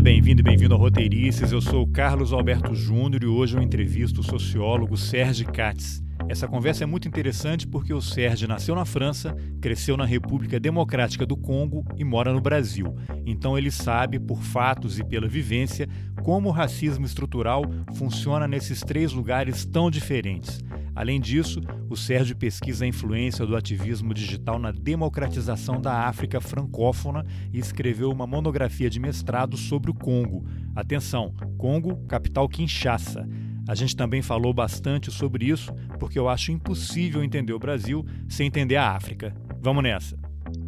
Bem-vindo e bem-vindo ao Roteirices. Eu sou o Carlos Alberto Júnior e hoje eu entrevisto o sociólogo Serge Katz. Essa conversa é muito interessante porque o Serge nasceu na França, cresceu na República Democrática do Congo e mora no Brasil. Então ele sabe, por fatos e pela vivência, como o racismo estrutural funciona nesses três lugares tão diferentes. Além disso, o Sérgio pesquisa a influência do ativismo digital na democratização da África francófona e escreveu uma monografia de mestrado sobre o Congo. Atenção, Congo, capital Kinshasa. A gente também falou bastante sobre isso, porque eu acho impossível entender o Brasil sem entender a África. Vamos nessa.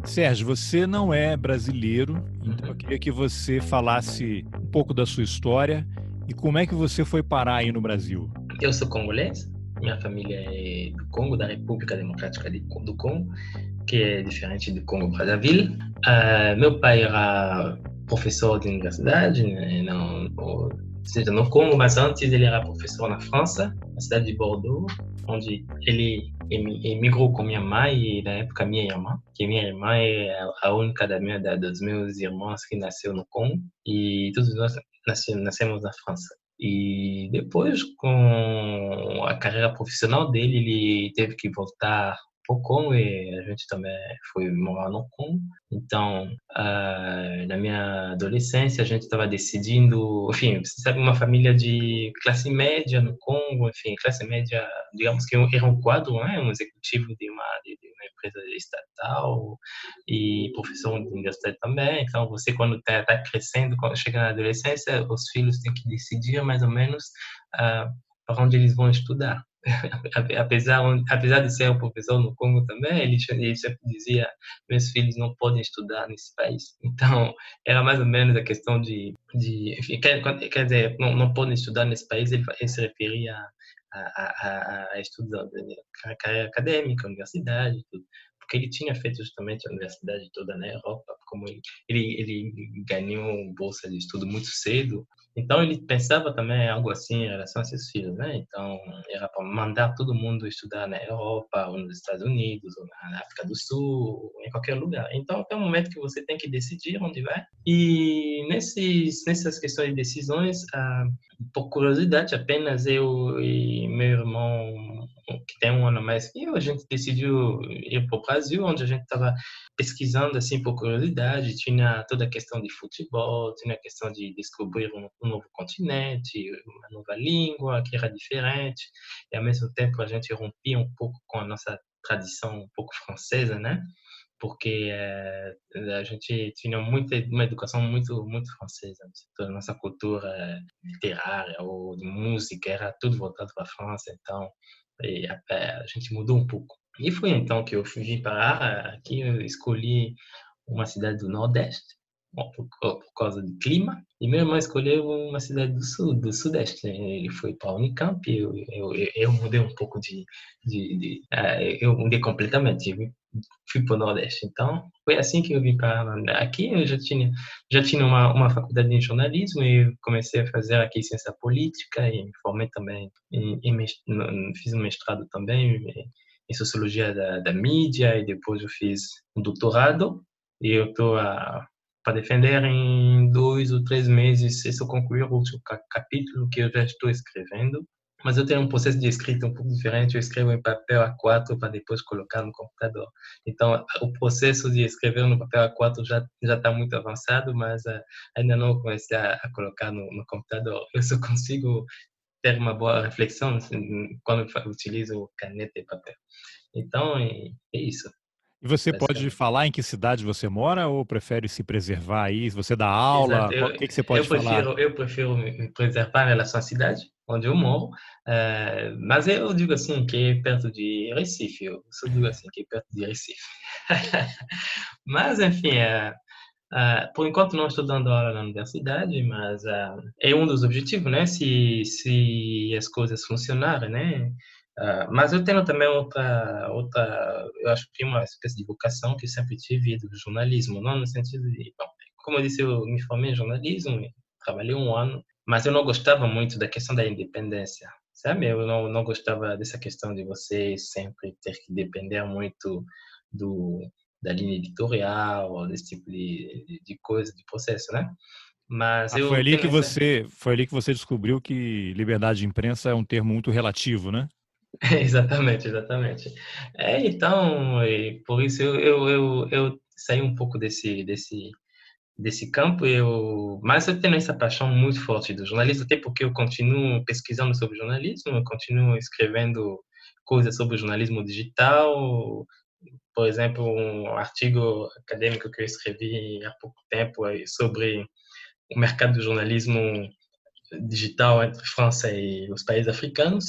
Sérgio, você não é brasileiro, então eu queria que você falasse um pouco da sua história e como é que você foi parar aí no Brasil. Eu sou congolês, minha família é do Congo, da República Democrática do Congo, que é diferente do Congo Brazzaville. Uh, meu pai era professor de universidade, né, ou seja, no Congo, mas antes ele era professor na França, na cidade de Bordeaux, onde ele emigrou com minha mãe e na época minha irmã, que minha irmã é a única da minha, da, dos meus irmãos que nasceu no Congo e todos nós nascemos na França. E depois, com a carreira profissional dele, ele teve que voltar o Congo e a gente também foi morar no Congo. Então, uh, na minha adolescência, a gente estava decidindo, enfim, uma família de classe média no Congo, enfim, classe média, digamos que era um quadro, né, um executivo de uma, de uma empresa estatal e professor de universidade também. Então, você quando está tá crescendo, quando chega na adolescência, os filhos têm que decidir mais ou menos uh, para onde eles vão estudar. Apesar, apesar de ser um professor no Congo também, ele, ele sempre dizia: meus filhos não podem estudar nesse país. Então, era mais ou menos a questão de. de enfim, quer, quer dizer, não, não podem estudar nesse país, ele, ele se referia a, a, a, a estudos, carreira acadêmica, universidade, tudo porque ele tinha feito justamente a universidade toda na Europa, como ele, ele, ele ganhou bolsa de estudo muito cedo, então ele pensava também algo assim em relação a seus filhos, né? Então era para mandar todo mundo estudar na Europa, ou nos Estados Unidos, ou na África do Sul, ou em qualquer lugar. Então é um momento que você tem que decidir onde vai. E nesses nessas questões de decisões, ah, por curiosidade, apenas eu e meu irmão que tem um ano mais que eu, a gente decidiu ir para o Brasil, onde a gente estava pesquisando assim por curiosidade, tinha toda a questão de futebol, tinha a questão de descobrir um, um novo continente, uma nova língua que era diferente, e ao mesmo tempo a gente rompia um pouco com a nossa tradição um pouco francesa, né? porque é, a gente tinha muita uma educação muito muito francesa toda a nossa cultura literária ou de música era tudo voltado para a França então e a, a gente mudou um pouco e foi então que eu fui parar aqui eu escolhi uma cidade do Nordeste por, por, causa do clima. E meu irmão escolheu uma cidade do sul, do sudeste. Ele foi para a Unicamp eu, eu, eu, mudei um pouco de, de, de uh, eu mudei completamente. Eu fui para o nordeste. Então foi assim que eu vim para aqui. Eu já tinha já tinha uma, uma faculdade de jornalismo e comecei a fazer aqui ciência política e me formei também em, em, fiz um mestrado também em sociologia da, da mídia e depois eu fiz um doutorado e eu estou para defender em dois ou três meses se eu concluir o capítulo que eu já estou escrevendo. Mas eu tenho um processo de escrita um pouco diferente. Eu escrevo em papel A4 para depois colocar no computador. Então, o processo de escrever no papel A4 já já está muito avançado, mas uh, ainda não comecei a, a colocar no, no, computador. Eu só consigo ter uma boa reflexão assim, quando utilizo caneta e papel. Então, é, é isso. E você pode falar em que cidade você mora ou prefere se preservar aí? Você dá aula? Eu, o que, que, você pode eu prefiro, falar? Eu prefiro me preservar em relação à cidade onde eu moro, uh, mas eu digo assim que é perto de Recife, eu só digo assim que é perto de Recife. mas, enfim, uh, uh, por enquanto não estou dando aula na universidade, mas é um dos objetivos, né? Se, se as coisas funcionarem, né? Uh, mas eu tenho também outra, outra, eu acho que uma espécie de vocação que sempre tive do jornalismo, não no sentido de, bom, como eu disse, eu me formei em jornalismo, trabalhei um ano, mas eu não gostava muito da questão da independência, sabe? Eu não, não gostava dessa questão de você sempre ter que depender muito do da linha editorial, desse tipo de, de, coisa, de processo, né? Mas ah, eu foi ali que essa... você foi ali que você descobriu que liberdade de imprensa é um termo muito relativo, né? exatamente, exatamente. É, então, por isso eu, eu, eu, eu saí um pouco desse desse desse campo, eu, mas eu tenho essa paixão muito forte do jornalismo, até porque eu continuo pesquisando sobre jornalismo, eu continuo escrevendo coisas sobre jornalismo digital, por exemplo, um artigo acadêmico que eu escrevi há pouco tempo sobre o mercado do jornalismo digital entre França e os países africanos,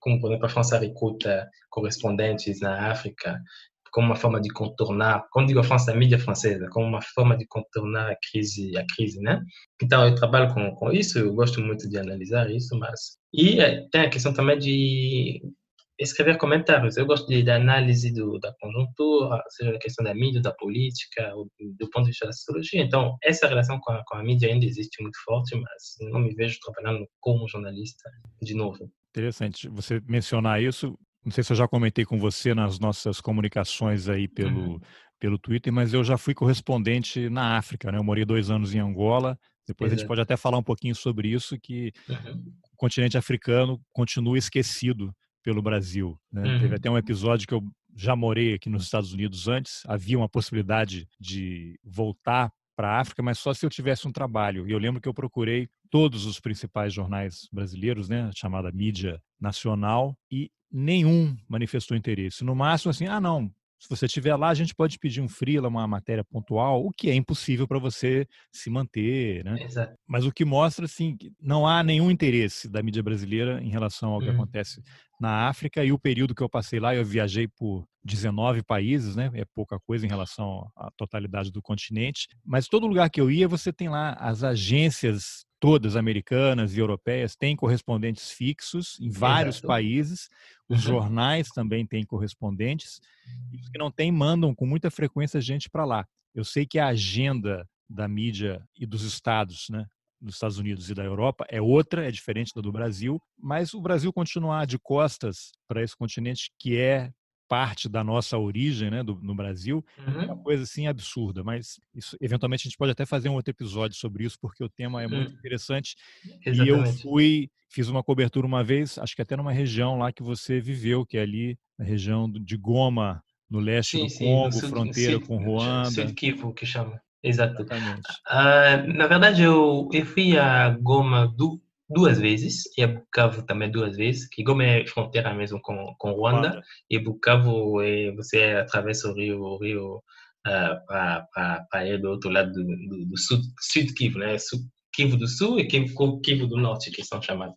como, por exemplo, a França recruta correspondentes na África como uma forma de contornar, quando digo a França, a mídia francesa, como uma forma de contornar a crise, a crise, né? Então, eu trabalho com, com isso, eu gosto muito de analisar isso, mas... E eh, tem a questão também de escrever comentários. Eu gosto de, de análise do, da conjuntura, seja a questão da mídia, da política, ou do ponto de vista da sociologia. Então, essa relação com a, com a mídia ainda existe muito forte, mas não me vejo trabalhando como jornalista de novo. Interessante você mencionar isso. Não sei se eu já comentei com você nas nossas comunicações aí pelo, uhum. pelo Twitter, mas eu já fui correspondente na África, né? Eu morei dois anos em Angola. Depois Exato. a gente pode até falar um pouquinho sobre isso, que uhum. o continente africano continua esquecido pelo Brasil. Né? Uhum. Teve até um episódio que eu já morei aqui nos Estados Unidos antes, havia uma possibilidade de voltar para a África, mas só se eu tivesse um trabalho. E eu lembro que eu procurei todos os principais jornais brasileiros, né, chamada mídia nacional, e nenhum manifestou interesse. No máximo, assim, ah, não, se você estiver lá, a gente pode pedir um freela, uma matéria pontual, o que é impossível para você se manter, né? Exato. Mas o que mostra, assim, que não há nenhum interesse da mídia brasileira em relação ao que hum. acontece na África e o período que eu passei lá, eu viajei por 19 países, né? É pouca coisa em relação à totalidade do continente, mas todo lugar que eu ia, você tem lá as agências todas americanas e europeias têm correspondentes fixos em vários Exato. países. Os uhum. jornais também têm correspondentes. E os que não têm mandam com muita frequência gente para lá. Eu sei que a agenda da mídia e dos estados, né, dos Estados Unidos e da Europa é outra, é diferente da do Brasil, mas o Brasil continuar de costas para esse continente que é parte da nossa origem, né, do, no Brasil, uhum. é uma uhum. coisa assim absurda. Mas isso, eventualmente a gente pode até fazer um outro episódio sobre isso, porque o tema é uhum. muito interessante. Exatamente. E eu fui, fiz uma cobertura uma vez, acho que até numa região lá que você viveu, que é ali na região de Goma, no leste sim, do Congo, sim, fronteira sul, com Ruanda. Sud Kivu, que chama. Exato. Uh, na verdade, eu, eu fui a Goma du, duas vezes e a Bukavu também duas vezes, que Goma é fronteira mesmo com, com Ruanda, Ruanda. e Bukavu é, você atravessa o rio, o rio uh, para ir do outro lado do, do, do sul, Sud Kivu, né? Sul, Kivu do Sul e Kivu, Kivu do Norte, que são chamados.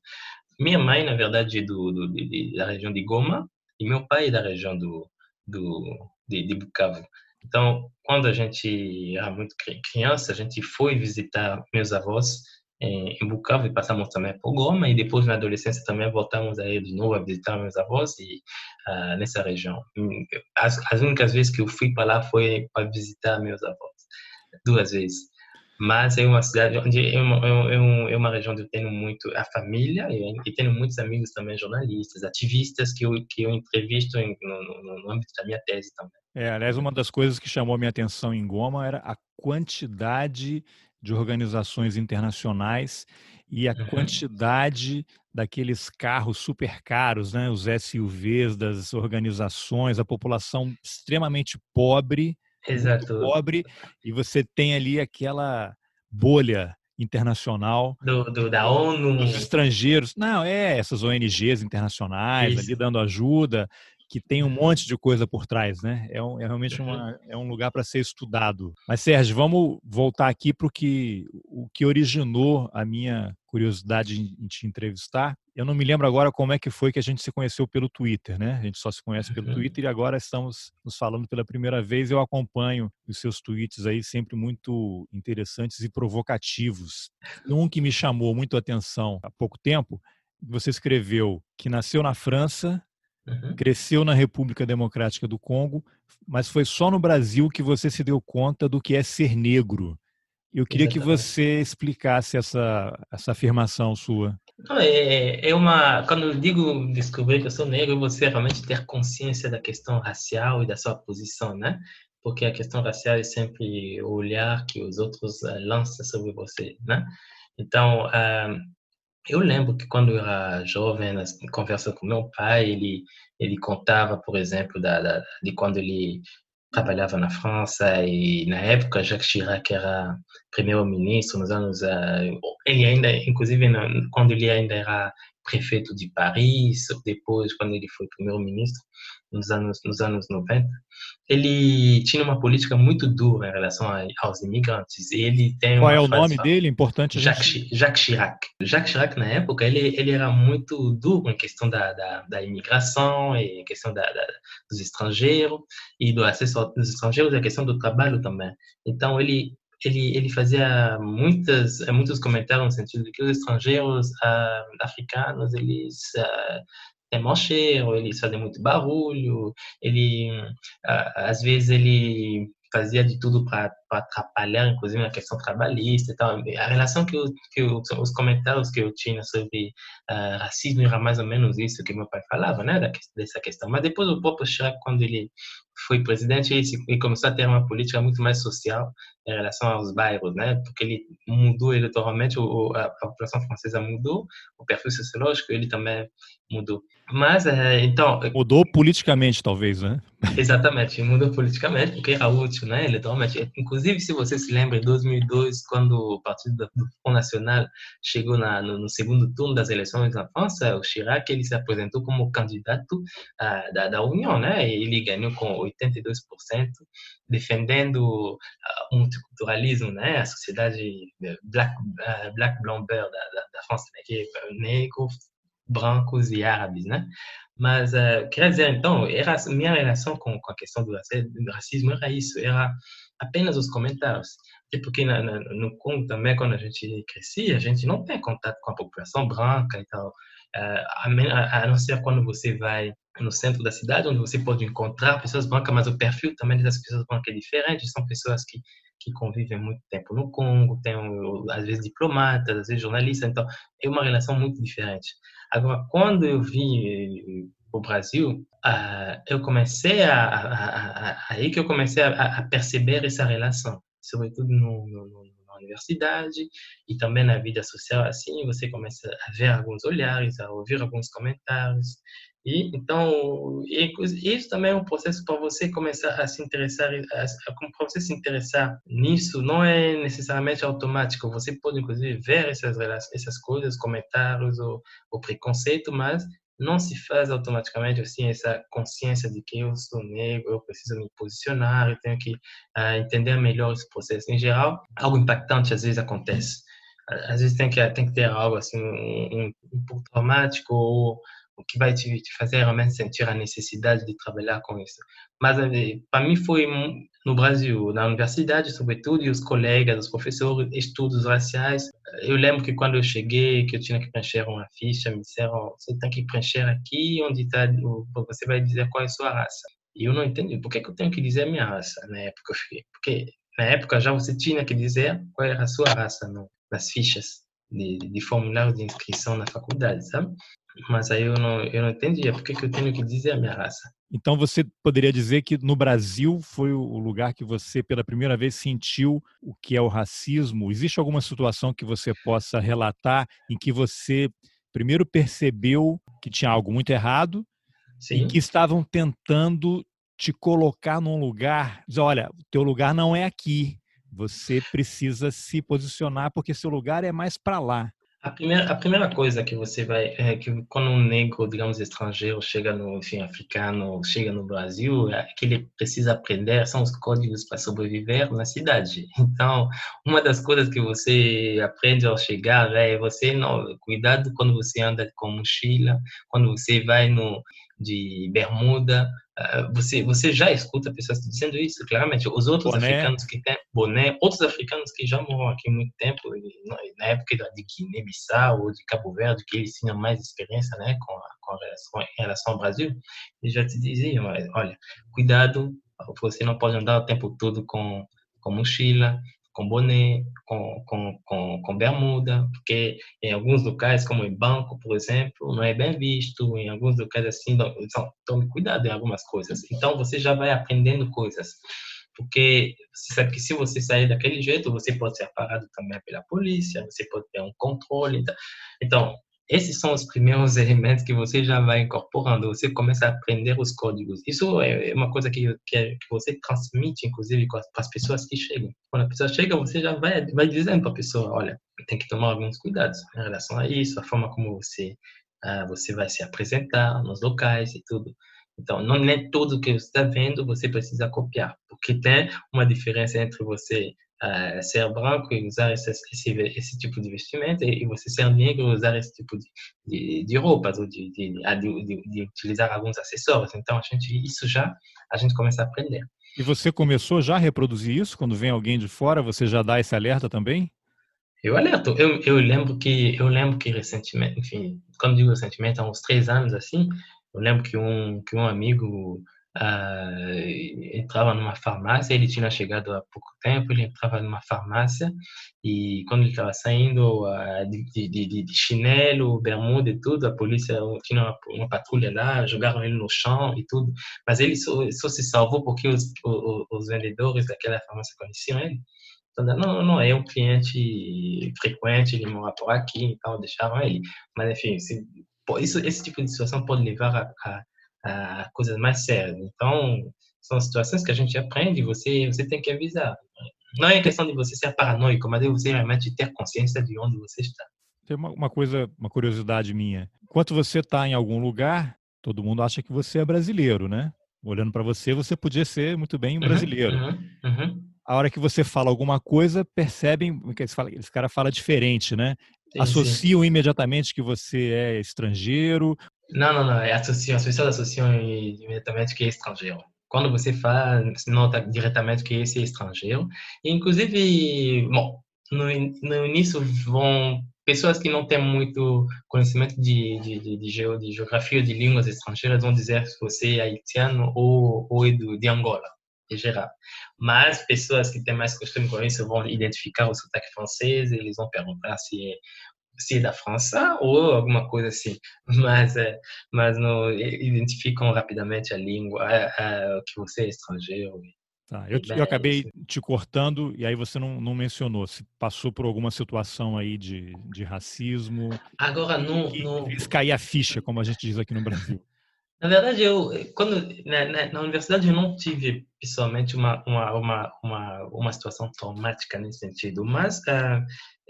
Minha mãe, na verdade, é do, do de, da região de Goma e meu pai é da região do, do, de, de Bukavu. Então, quando a gente era muito criança, a gente foi visitar meus avós em, em Bukavu e passamos também por Goma e depois na adolescência também voltamos aí de novo a visitar meus avós e uh, nessa região. As, as únicas vezes que eu fui para lá foi para visitar meus avós, duas vezes. Mas é uma cidade onde é uma, é uma, é uma região onde eu tenho muito a família e, e tenho muitos amigos também jornalistas, ativistas que eu que eu entrevisto em, no, no, no âmbito da minha tese também. É, aliás, uma das coisas que chamou a minha atenção em Goma era a quantidade de organizações internacionais e a quantidade daqueles carros super caros, né, os SUVs das organizações, a população extremamente pobre, Exato. pobre, e você tem ali aquela bolha internacional do, do, da ONU, dos estrangeiros, não é essas ONGs internacionais Isso. ali dando ajuda que tem um monte de coisa por trás, né? É, um, é realmente uma, é um lugar para ser estudado. Mas, Sérgio, vamos voltar aqui para o que, o que originou a minha curiosidade em, te entrevistar. Eu não me lembro agora como é que foi que a gente se conheceu pelo Twitter, né? A gente só se conhece pelo Twitter e agora estamos nos falando pela primeira vez. Eu acompanho os seus tweets aí sempre muito interessantes e provocativos. Um que me chamou muito a atenção há pouco tempo, você escreveu que nasceu na França, Uhum. Cresceu na República Democrática do Congo, mas foi só no Brasil que você se deu conta do que é ser negro. Eu queria Exatamente. que você explicasse essa, essa afirmação sua. É, é uma. Quando eu digo descobrir que eu sou negro, você realmente ter consciência da questão racial e da sua posição, né? porque a questão racial é sempre o olhar que os outros uh, lançam sobre você, né? Então, uh, eu lembro que quando eu era jovem, na conversa com meu pai, ele ele contava, por exemplo, da, da, de quando ele trabalhava na França e na época Jacques Chirac era primeiro-ministro nos anos uh, ele ainda inclusive quando ele ainda era prefeito de Paris depois quando ele foi primeiro-ministro nos anos, nos anos 90, ele tinha uma política muito dura em relação a, aos imigrantes. Ele tem Qual é o nome dele? Importante. Jacques, gente... Jacques Chirac. Jacques Chirac, na época, ele, ele era muito duro em questão da, da, da imigração, e em questão da, da, dos estrangeiros, e do acesso dos estrangeiros, e a questão do trabalho também. Então, ele ele, ele fazia muitas, muitos comentários no sentido de que os estrangeiros uh, africanos eles uh, é mau cheiro, eles fazem muito barulho, ele, às vezes ele fazia de tudo para atrapalhar, inclusive na questão trabalhista e tal. A relação que, eu, que eu, os comentários que eu tinha sobre uh, racismo era mais ou menos isso que meu pai falava, né, dessa questão. Mas depois o próprio Chirac, quando ele foi presidente, ele, começou a ter uma política muito mais social em relação aos bairros, né, porque ele mudou eleitoralmente, a, população francesa mudou, o perfil sociológico ele também mudou. Mas, é, então... Mudou politicamente, talvez, né? Exatamente, mudou politicamente, porque era útil, né, eleitoralmente. Inclusive, se você se lembra, em 2002, quando o Partido do Front Nacional chegou na, no, no, segundo turno das eleições na França, o Chirac, ele se apresentou como candidato uh, da, da União, né? Ele ganhou com 82%, defendendo o multiculturalismo, né? A sociedade black, uh, black blanc da, da, da França, né? que é negro, brancos e árabes, né? Mas, uh, quer dizer, então, era, minha relação com, com a questão do racismo era isso, era apenas os comentários. E porque na, na, no Congo também, quando a gente crescia, a gente não tem contato com a população branca e tal, uh, a, a, não ser quando você vai no centro da cidade, onde você pode encontrar pessoas brancas, mas o perfil também das pessoas brancas é diferente, são pessoas que que convivem muito tempo no Congo, tem às vezes diplomatas, às vezes jornalistas, então é uma relação muito diferente. Agora, quando eu vim o Brasil, uh, eu comecei a, a, a, aí que eu comecei a, perceber essa relação, sobretudo no, no, na universidade e também na vida social. Assim, você começa a ver alguns olhares, a ouvir alguns comentários. E então, isso também é um processo para você começar a se interessar, para você se interessar nisso, não é necessariamente automático. Você pode inclusive ver essas essas coisas, comentários ou, ou preconceito, mas não se faz automaticamente assim essa consciência de que eu sou negro, eu preciso me posicionar, eu tenho que uh, entender melhor esse processo. Em geral, algo impactante às vezes acontece. Às vezes tem que tem que ter algo assim um, um, um pouco traumático ou o que vai te, fazer realmente sentir a necessidade de trabalhar com isso. Mas eh, para mim foi no Brasil, na universidade, sobretudo, e os colegas, os professores, estudos raciais. Eu lembro que quando eu cheguei, que eu tinha que preencher uma ficha, me disseram: você tem que preencher aqui onde está, você vai dizer qual é a sua raça. E eu não entendi por que, que eu tenho que dizer minha raça na época. Porque na época já você tinha que dizer qual era a sua raça no, nas fichas de, de formulário de inscrição na faculdade, sabe? Mas aí eu não, eu não entendia por que, que eu tenho que dizer a minha raça. Então você poderia dizer que no Brasil foi o lugar que você pela primeira vez sentiu o que é o racismo? Existe alguma situação que você possa relatar em que você primeiro percebeu que tinha algo muito errado Sim. e que estavam tentando te colocar num lugar, dizer, olha, teu lugar não é aqui. Você precisa se posicionar porque seu lugar é mais para lá. A primeira, a primeira coisa que você vai, é que quando um negro, digamos, estrangeiro chega no, enfim, africano, chega no Brasil, é que ele precisa aprender são os códigos para sobreviver na cidade. Então, uma das coisas que você aprende ao chegar é você não, cuidado quando você anda com mochila, quando você vai no de bermuda, ah, você você já escuta pessoas dizendo isso claramente os outros boné. africanos que têm boné outros africanos que já moram aqui há muito tempo na época de Guiné-Bissau ou de Cabo Verde que eles tinham mais experiência né com a, com a relação, em relação ao Brasil eles já te diziam olha cuidado você não pode andar o tempo todo com com mochila com boné, com, com, com, com, bermuda, porque em alguns locais, como em banco, por exemplo, não é bem visto, em alguns locais assim, então, tome cuidado em algumas coisas. Então, você já vai aprendendo coisas. Porque você sabe que se você sair daquele jeito, você pode ser parado também pela polícia, você pode ter um controle. Então, então esses são os primeiros elementos que você já vai incorporando. Você começa a aprender os códigos. Isso é uma coisa que, que, você transmite, inclusive, para as pessoas que chegam. Quando a pessoa chega, você já vai, vai dizendo para a pessoa: olha, tem que tomar alguns cuidados em relação a isso, a forma como você, uh, você vai se apresentar nos locais e tudo. Então, não é tudo que você está vendo você precisa copiar, porque tem uma diferença entre você uh, ser branco e usar esse, esse, esse, tipo de vestimenta e você ser negro e usar esse tipo de, de, de roupas ou de, de, de, de utilizar alguns acessórios. Então, a gente, isso já a gente começa a aprender. E você começou já a reproduzir isso? Quando vem alguém de fora, você já dá esse alerta também? Eu alerto. Eu, eu lembro que eu lembro que recentemente, enfim, quando digo recentemente, há uns três anos assim, eu lembro que um, que um amigo uh, entrava numa farmácia, ele tinha chegado há pouco tempo, ele entrava numa farmácia e quando ele estava saindo uh, de, de, de, chinelo, bermuda e tudo, a polícia tinha uma, uma, patrulha lá, jogaram ele no chão e tudo, mas ele só, só se salvou porque os, os, os vendedores daquela farmácia conheciam ele. Então, não, não, é um cliente frequente, ele mora por aqui, então deixaram ele. Mas, enfim, se, isso, esse tipo de situação pode levar a, a, a coisas mais sérias. Então, são situações que a gente aprende e você, você tem que avisar. Não é questão de você ser paranoico, mas é você realmente ter consciência de onde você está. Tem uma, uma coisa, uma curiosidade minha. Enquanto você está em algum lugar, todo mundo acha que você é brasileiro, né? Olhando para você, você podia ser muito bem uhum, brasileiro. Uhum, uhum. A hora que você fala alguma coisa, percebem que esse cara fala diferente, né? Associam imediatamente que você é estrangeiro? Não, não, não. É associam, as pessoas associam imediatamente que é estrangeiro. Quando você fala, nota diretamente que esse é estrangeiro. E, inclusive, bom, no, no início vão pessoas que não têm muito conhecimento de, de, de, de, geografia ou de línguas estrangeiras vão dizer que você é haitiano ou, ou é do, de Angola em geral. Mas pessoas que têm mais costume com isso vão identificar o sotaque francês, eles vão perguntar se é, se é da França ou alguma coisa assim. Mas, é, mas não identificam rapidamente a língua, a, a, que você é estrangeiro. Tá, eu, eu, acabei te cortando e aí você não, não mencionou se passou por alguma situação aí de, de racismo. Agora não, não. cair a ficha, como a gente diz aqui no Brasil. Na verdade, eu quando na, na, na, universidade eu não tive pessoalmente uma uma uma uma, uma situação traumática nesse sentido, mas uh,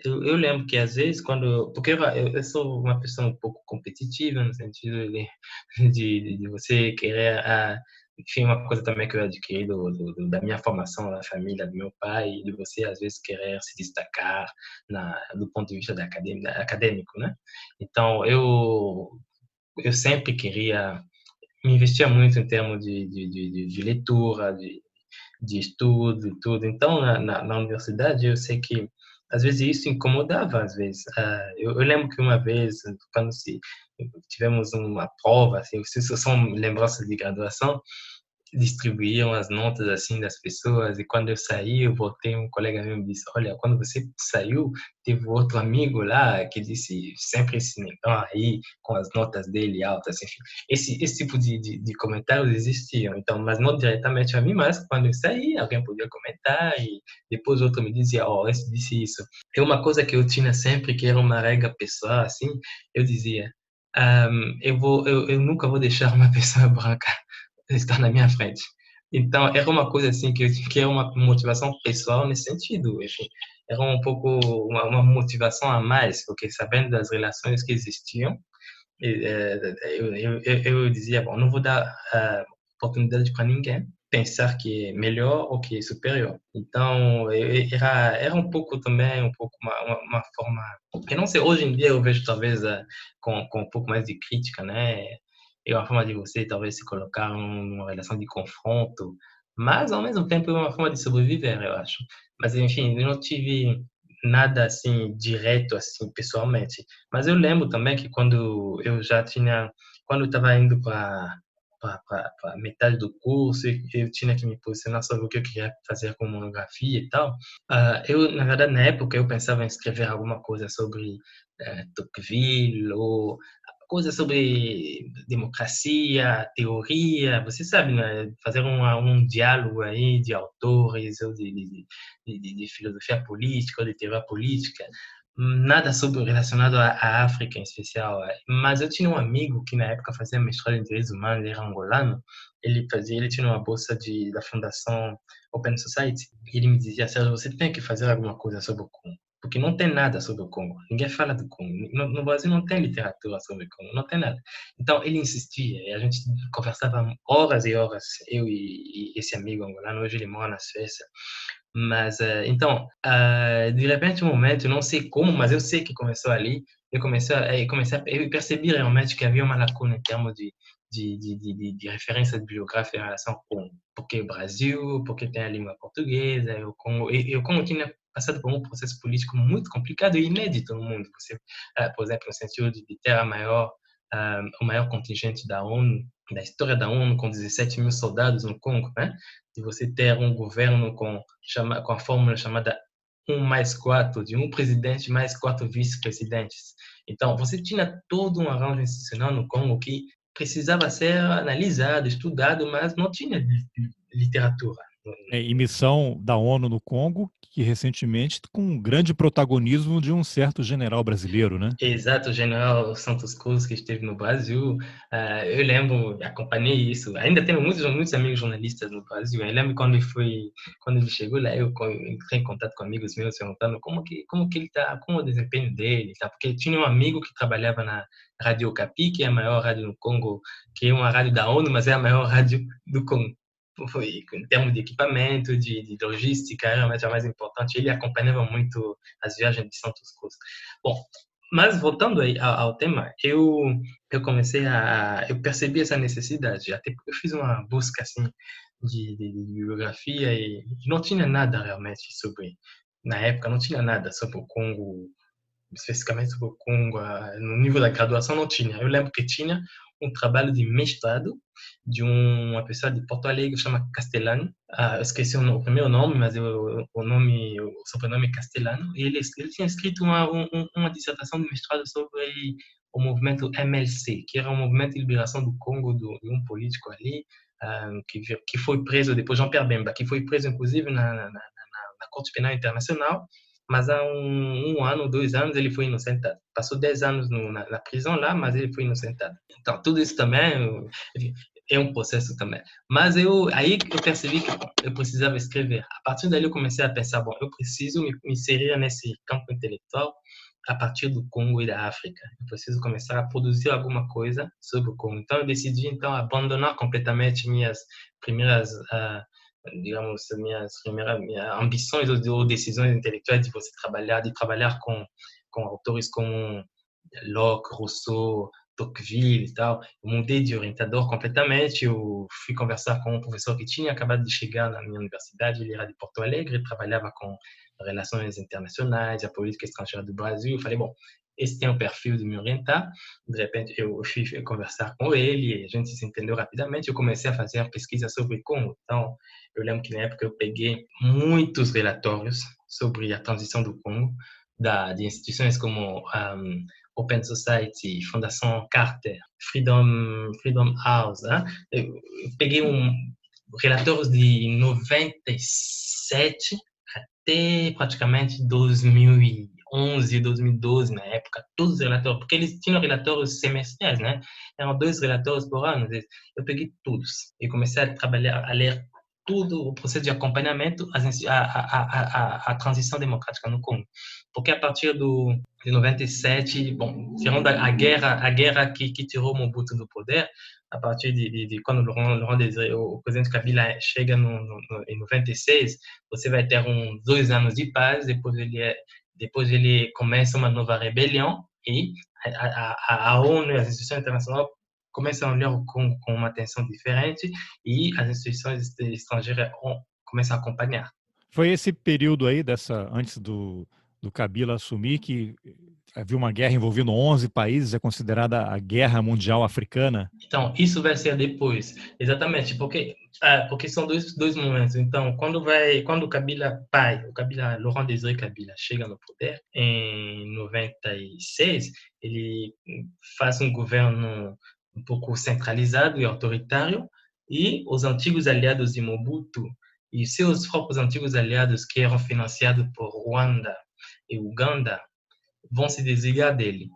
eu, eu, lembro que às vezes quando porque eu, eu, sou uma pessoa um pouco competitiva no sentido de de, de você querer uh, enfim, uma coisa também que eu adquiri do, do, da minha formação na família do meu pai, de você às vezes querer se destacar na, do ponto de vista da acadêmico, né? Então, eu eu sempre queria me investia muito em termos de, de, de, de leitura, de, de estudo e tudo. Então, na, na, na, universidade, eu sei que às vezes isso incomodava, às vezes. Uh, eu, eu, lembro que uma vez, quando se, tivemos uma prova, assim, isso são lembranças de graduação, distribuíam as notas assim das pessoas e quando eu saí eu voltei um colega meu me disse olha quando você saiu teve outro amigo lá que disse sempre esse negão aí com as notas dele altas enfim. Esse esse tipo de, de, de, comentários existiam então mas não diretamente a mim mas quando eu saí alguém podia comentar e depois outro me dizia ó oh, esse disse isso é uma coisa que eu tinha sempre que era uma regra pessoal assim eu dizia um, eu vou eu, eu nunca vou deixar uma pessoa branca estar na minha frente. Então, era uma coisa assim que, que era uma motivação pessoal nesse sentido. Enfim, era um pouco uma, uma motivação a mais, porque sabendo das relações que existiam, eh, eu, eu, eu, dizia, bom, não vou dar uh, oportunidade para ninguém pensar que é melhor ou que é superior. Então, era, era um pouco também, um pouco uma, uma, uma forma... Eu não sei, hoje em dia eu vejo talvez uh, com, com um pouco mais de crítica, né? É uma forma de você talvez se colocar numa relação de confronto, mas ao mesmo tempo é uma forma de sobreviver, eu acho. Mas enfim, eu não tive nada assim direto assim pessoalmente, mas eu lembro também que quando eu já tinha, quando estava indo para para metade do curso, eu tinha que me posicionar sobre o que eu queria fazer com monografia e tal. Uh, eu, na verdade, na época, eu pensava em escrever alguma coisa sobre uh, Tocqueville ou coisas sobre democracia, teoria, você sabe, né? fazer um, um diálogo aí de autores ou de, de, de, de filosofia política ou de teoria política, nada sobre relacionado à África em especial. Mas eu tinha um amigo que na época fazia mestrado em direitos humanos, ele era angolano, ele fazia, ele tinha uma bolsa de da Fundação Open Society, e ele me dizia, Sérgio, você tem que fazer alguma coisa sobre o Congo porque não tem nada sobre o Congo. Ninguém fala do Congo. No, no, Brasil não tem literatura sobre o Congo, não tem nada. Então ele insistia e a gente conversava horas e horas, eu e, e esse amigo angolano. Hoje ele mora na Suécia. Mas uh, então, uh, de repente, um momento, não sei como, mas eu sei que começou ali. Eu comecei, a, eu comecei a eu percebi realmente que havia uma lacuna em termos de de, de, de, de referência biográfica em relação com porque o Brasil, porque tem a língua portuguesa, o Congo, e, e o Congo tinha passado por um processo político muito complicado e inédito no mundo. Você, uh, por exemplo, no sentido de, ter a maior, uh, o maior contingente da ONU, da história da ONU, com 17 mil soldados no Congo, né? de você ter um governo com, chama, com a fórmula chamada um mais quatro, de um presidente mais quatro vice-presidentes. Então, você tinha todo um arranjo institucional no Congo que precisava ser analisado, estudado, mas não tinha literatura. É, missão da ONU no Congo, que recentemente com um grande protagonismo de um certo general brasileiro, né? Exato, o general Santos Cruz, que esteve no Brasil. Uh, eu lembro, acompanhei isso. Ainda tenho muitos, muitos amigos jornalistas no Brasil. Eu lembro quando ele foi, quando ele chegou lá, eu entrei em contato com amigos meus perguntando como que, como que ele tá, como o desempenho dele, tá? Porque tinha um amigo que trabalhava na Rádio Capi, que é a maior rádio no Congo, que é uma rádio da ONU, mas é a maior rádio do Congo em termos de equipamento, de, de logística, realmente é mais importante. Ele acompanhava muito as viagens de Santos Cruz. Bom, mas voltando aí ao, ao, tema, eu eu comecei a eu percebi essa necessidade. Até eu fiz uma busca assim de, de, de bibliografia e não tinha nada realmente sobre na época não tinha nada sobre o Congo especificamente sobre o Congo no nível da graduação não tinha. Eu lembro que tinha um trabalho de mestrado de uma pessoa de Porto Alegre chama Castellano. Ah, eu esqueci o, primeiro nome, mas eu, o nome, o sobrenome é Castellano. Ele, ele tinha escrito uma, um, uma dissertação de mestrado sobre o movimento MLC, que era um movimento de liberação do Congo do, de um político ali ah, que, que foi preso depois Jean-Pierre Bemba, que foi preso inclusive na, na, na, na Corte Penal Internacional mas há um, um, ano, dois anos, ele foi inocentado. Passou dez anos no, na, na, prisão lá, mas ele foi inocentado. Então, tudo isso também é um processo também. Mas eu aí eu percebi que eu precisava escrever. A partir daí eu comecei a pensar, bom, eu preciso me, me inserir nesse campo intelectual a partir do Congo e da África. Eu preciso começar a produzir alguma coisa sobre o Congo. Então eu decidi então abandonar completamente minhas primeiras uh, digamos, minhas primeiras minhas ambições ou decisões intelectuais de você trabalhar, de trabalhar com, com autores como Locke, Rousseau, Tocqueville e tal. Eu mudei de orientador completamente. Eu fui conversar com um professor que tinha acabado de chegar na minha universidade. Ele era de Porto Alegre, trabalhava com relações internacionais, a política estrangeira do Brasil. Eu falei, bom, esse tem o perfil de me orientar. De repente, eu fui conversar com ele, a gente se entendeu rapidamente. Eu comecei a fazer pesquisa sobre Congo. Então, eu lembro que na época eu peguei muitos relatórios sobre a transição do Congo, da, de instituições como um, Open Society, Fundação Carter, Freedom, Freedom House. Né? Eu peguei um, relatórios de 97 até praticamente 2000 2011, 2012, na época, todos os relatórios, porque eles tinham relatórios semestrais, né? Eram dois relatórios por ano. Eu peguei todos e comecei a trabalhar, a ler tudo o processo de acompanhamento a, a, a, a, transição democrática no Congo. Porque a partir do, de 97, bom, tirando a, guerra, a guerra que, que tirou Mobutu do poder, a partir de, de, de quando Laurent, Laurent Desiré, o, o, presidente Kabila chega no, no, no, em 96, você vai ter uns dois anos de paz, depois ele é depois ele começa uma nova rebelião e a, a, a ONU e as instituições internacionais começam a olhar com, com uma atenção diferente e as instituições estrangeiras começam a acompanhar. Foi esse período aí, dessa antes do, do Kabila assumir, que havia uma guerra envolvendo 11 países, é considerada a Guerra Mundial Africana? Então, isso vai ser depois, exatamente, porque ah, porque são dois, dois momentos. Então, quando vai, quando o Kabila pai, o Kabila, Laurent Désiré Kabila chega no poder em 96, ele faz um governo um pouco centralizado e autoritário e os antigos aliados de Mobutu e seus próprios antigos aliados que eram financiados por Ruanda e Uganda vão se desligar dele.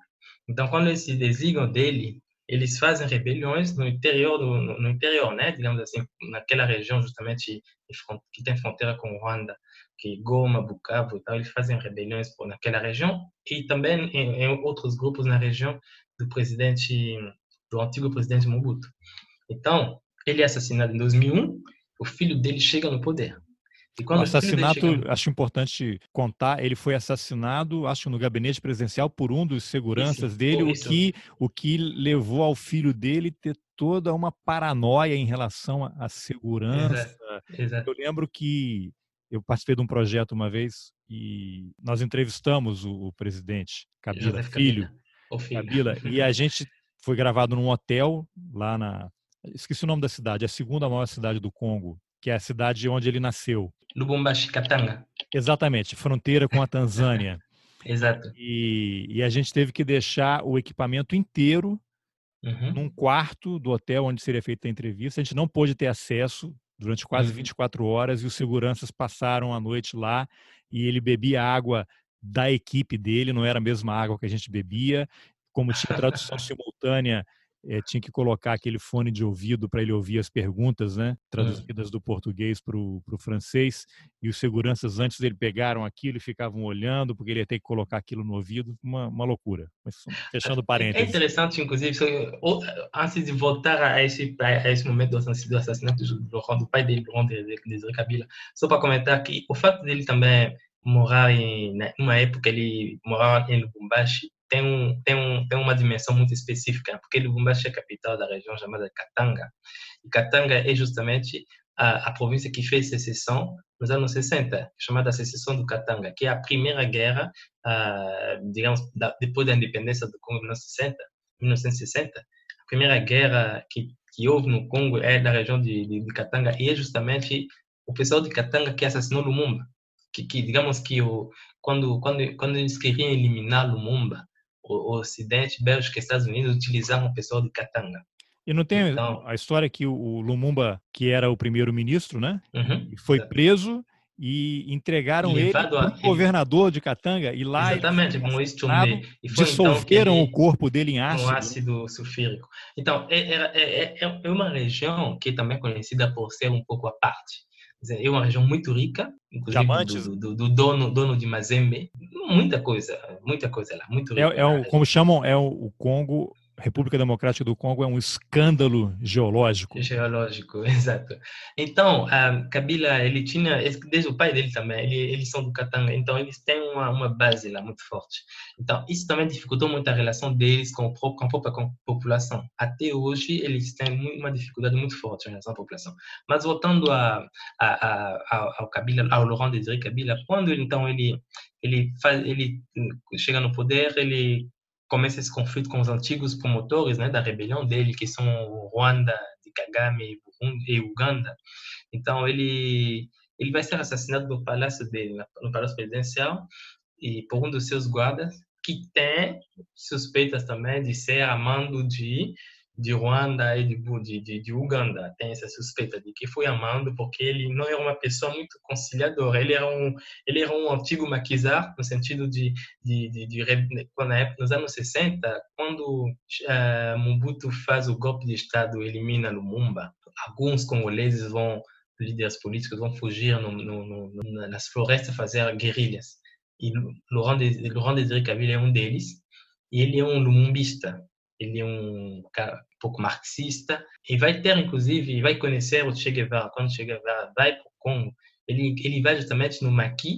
Então, quando eles se desligam dele, eles fazem rebeliões no interior, do, no interior, né? Digamos assim, naquela região justamente que tem fronteira com o Ruanda, que Goma, Bukavu, então eles fazem rebeliões naquela região e também em, em outros grupos na região do presidente, do antigo presidente Mobutu. Então, ele é assassinado em 2001, o filho dele chega no poder. O assassinato, chega... acho importante contar, ele foi assassinado, acho, no gabinete presidencial por um dos seguranças isso, dele, o que, o que levou ao filho dele ter toda uma paranoia em relação à segurança. Exato, exato. Eu lembro que eu participei de um projeto uma vez e nós entrevistamos o, o presidente Kabila Filho, filho. Kabila, e a gente foi gravado num hotel lá na esqueci o nome da cidade, é a segunda maior cidade do Congo, que é a cidade onde ele nasceu. Lubumbashi, Katanga. Exatamente, fronteira com a Tanzânia. Exato. E, e, a gente teve que deixar o equipamento inteiro uhum. num quarto do hotel onde seria feita a entrevista. A gente não pôde ter acesso durante quase uhum. 24 horas e os seguranças passaram a noite lá e ele bebia água da equipe dele, não era a mesma água que a gente bebia. Como tinha tradução simultânea, é, tinha que colocar aquele fone de ouvido para ele ouvir as perguntas, né, hum. traduzidas do português para o francês, e os seguranças antes dele pegaram aquilo e ficavam olhando, porque ele ia ter que colocar aquilo no ouvido, uma, uma loucura. Mas, fechando é, é parênteses. É interessante, inclusive, antes de voltar a esse, a esse momento do assassinato do, pai dele, Laurent Désiré Kabila, só para comentar que o fato dele também morar em né, uma época ele morava em Lubumbashi tem, um, tem, um, tem uma dimensão muito específica, porque Lubumbashi é a capital da região chamada Katanga. E Katanga é justamente a, a província que fez secessão nos anos 60, chamada secessão do Katanga, que é a primeira guerra, uh, digamos, da, depois da independência do Congo em 1960. 1960 a primeira guerra que, que houve no Congo é da região de, de, de Katanga, e é justamente o pessoal de Katanga que assassinou Lumumba. Que, que digamos que o, quando, quando, quando eles queriam eliminar Lumumba, o, Ocidente, Bélgica e Estados Unidos utilizavam o pessoal de Katanga. E não tem então, a história que o Lumumba, que era o primeiro-ministro, né, uhum, foi preso e entregaram ele para o governador de Katanga e lá exatamente isso e foi, dissolveram então, ele, o corpo dele em ácido. Um ácido sulfúrico. Então é, é, é, é uma região que também é conhecida por ser um pouco à parte é uma região muito rica, inclusive do, do, do, dono, dono de Mazembe, muita coisa, muita coisa lá, muito rica. É, é o, como chamam, é o, o Congo República Democrática do Congo é um escândalo geológico. Geológico, exato. Então, a Kabila, ele tinha, desde o pai dele também, ele, eles são do Katanga, então eles têm uma, uma base lá muito forte. Então, isso também dificultou muito a relação deles com, com a própria população. Até hoje, eles têm uma dificuldade muito forte em relação à população. Mas voltando a, a, a, ao Kabila, ao Laurent Désiré Kabila, quando então ele ele faz, ele chega no poder, ele começa esse conflito com os antigos promotores né, da rebelião dele, que são o Ruanda, de Kagame e Uganda. Então, ele, ele vai ser assassinado no palácio dele, no palácio presidencial, e por um dos seus guardas, que tem suspeitas também de ser amando de de Ruanda e de, de, de, Uganda. Tem essa suspeita de que foi amando porque ele não era uma pessoa muito conciliadora. Ele era um ele era um antigo maquisar no sentido de de, de, de na época nos anos 60 quando uh, Mobutu faz o golpe de estado elimina Lumumba alguns congoleses vão líderes políticos vão fugir no, no, no, nas florestas fazer guerrilhas. E Laurent, Désiré Kabila é um deles e ele é um lumumbista ele é um cara um pouco marxista e vai ter inclusive vai conhecer o Che Guevara quando Che Guevara vai para o Congo ele ele vai justamente no maquis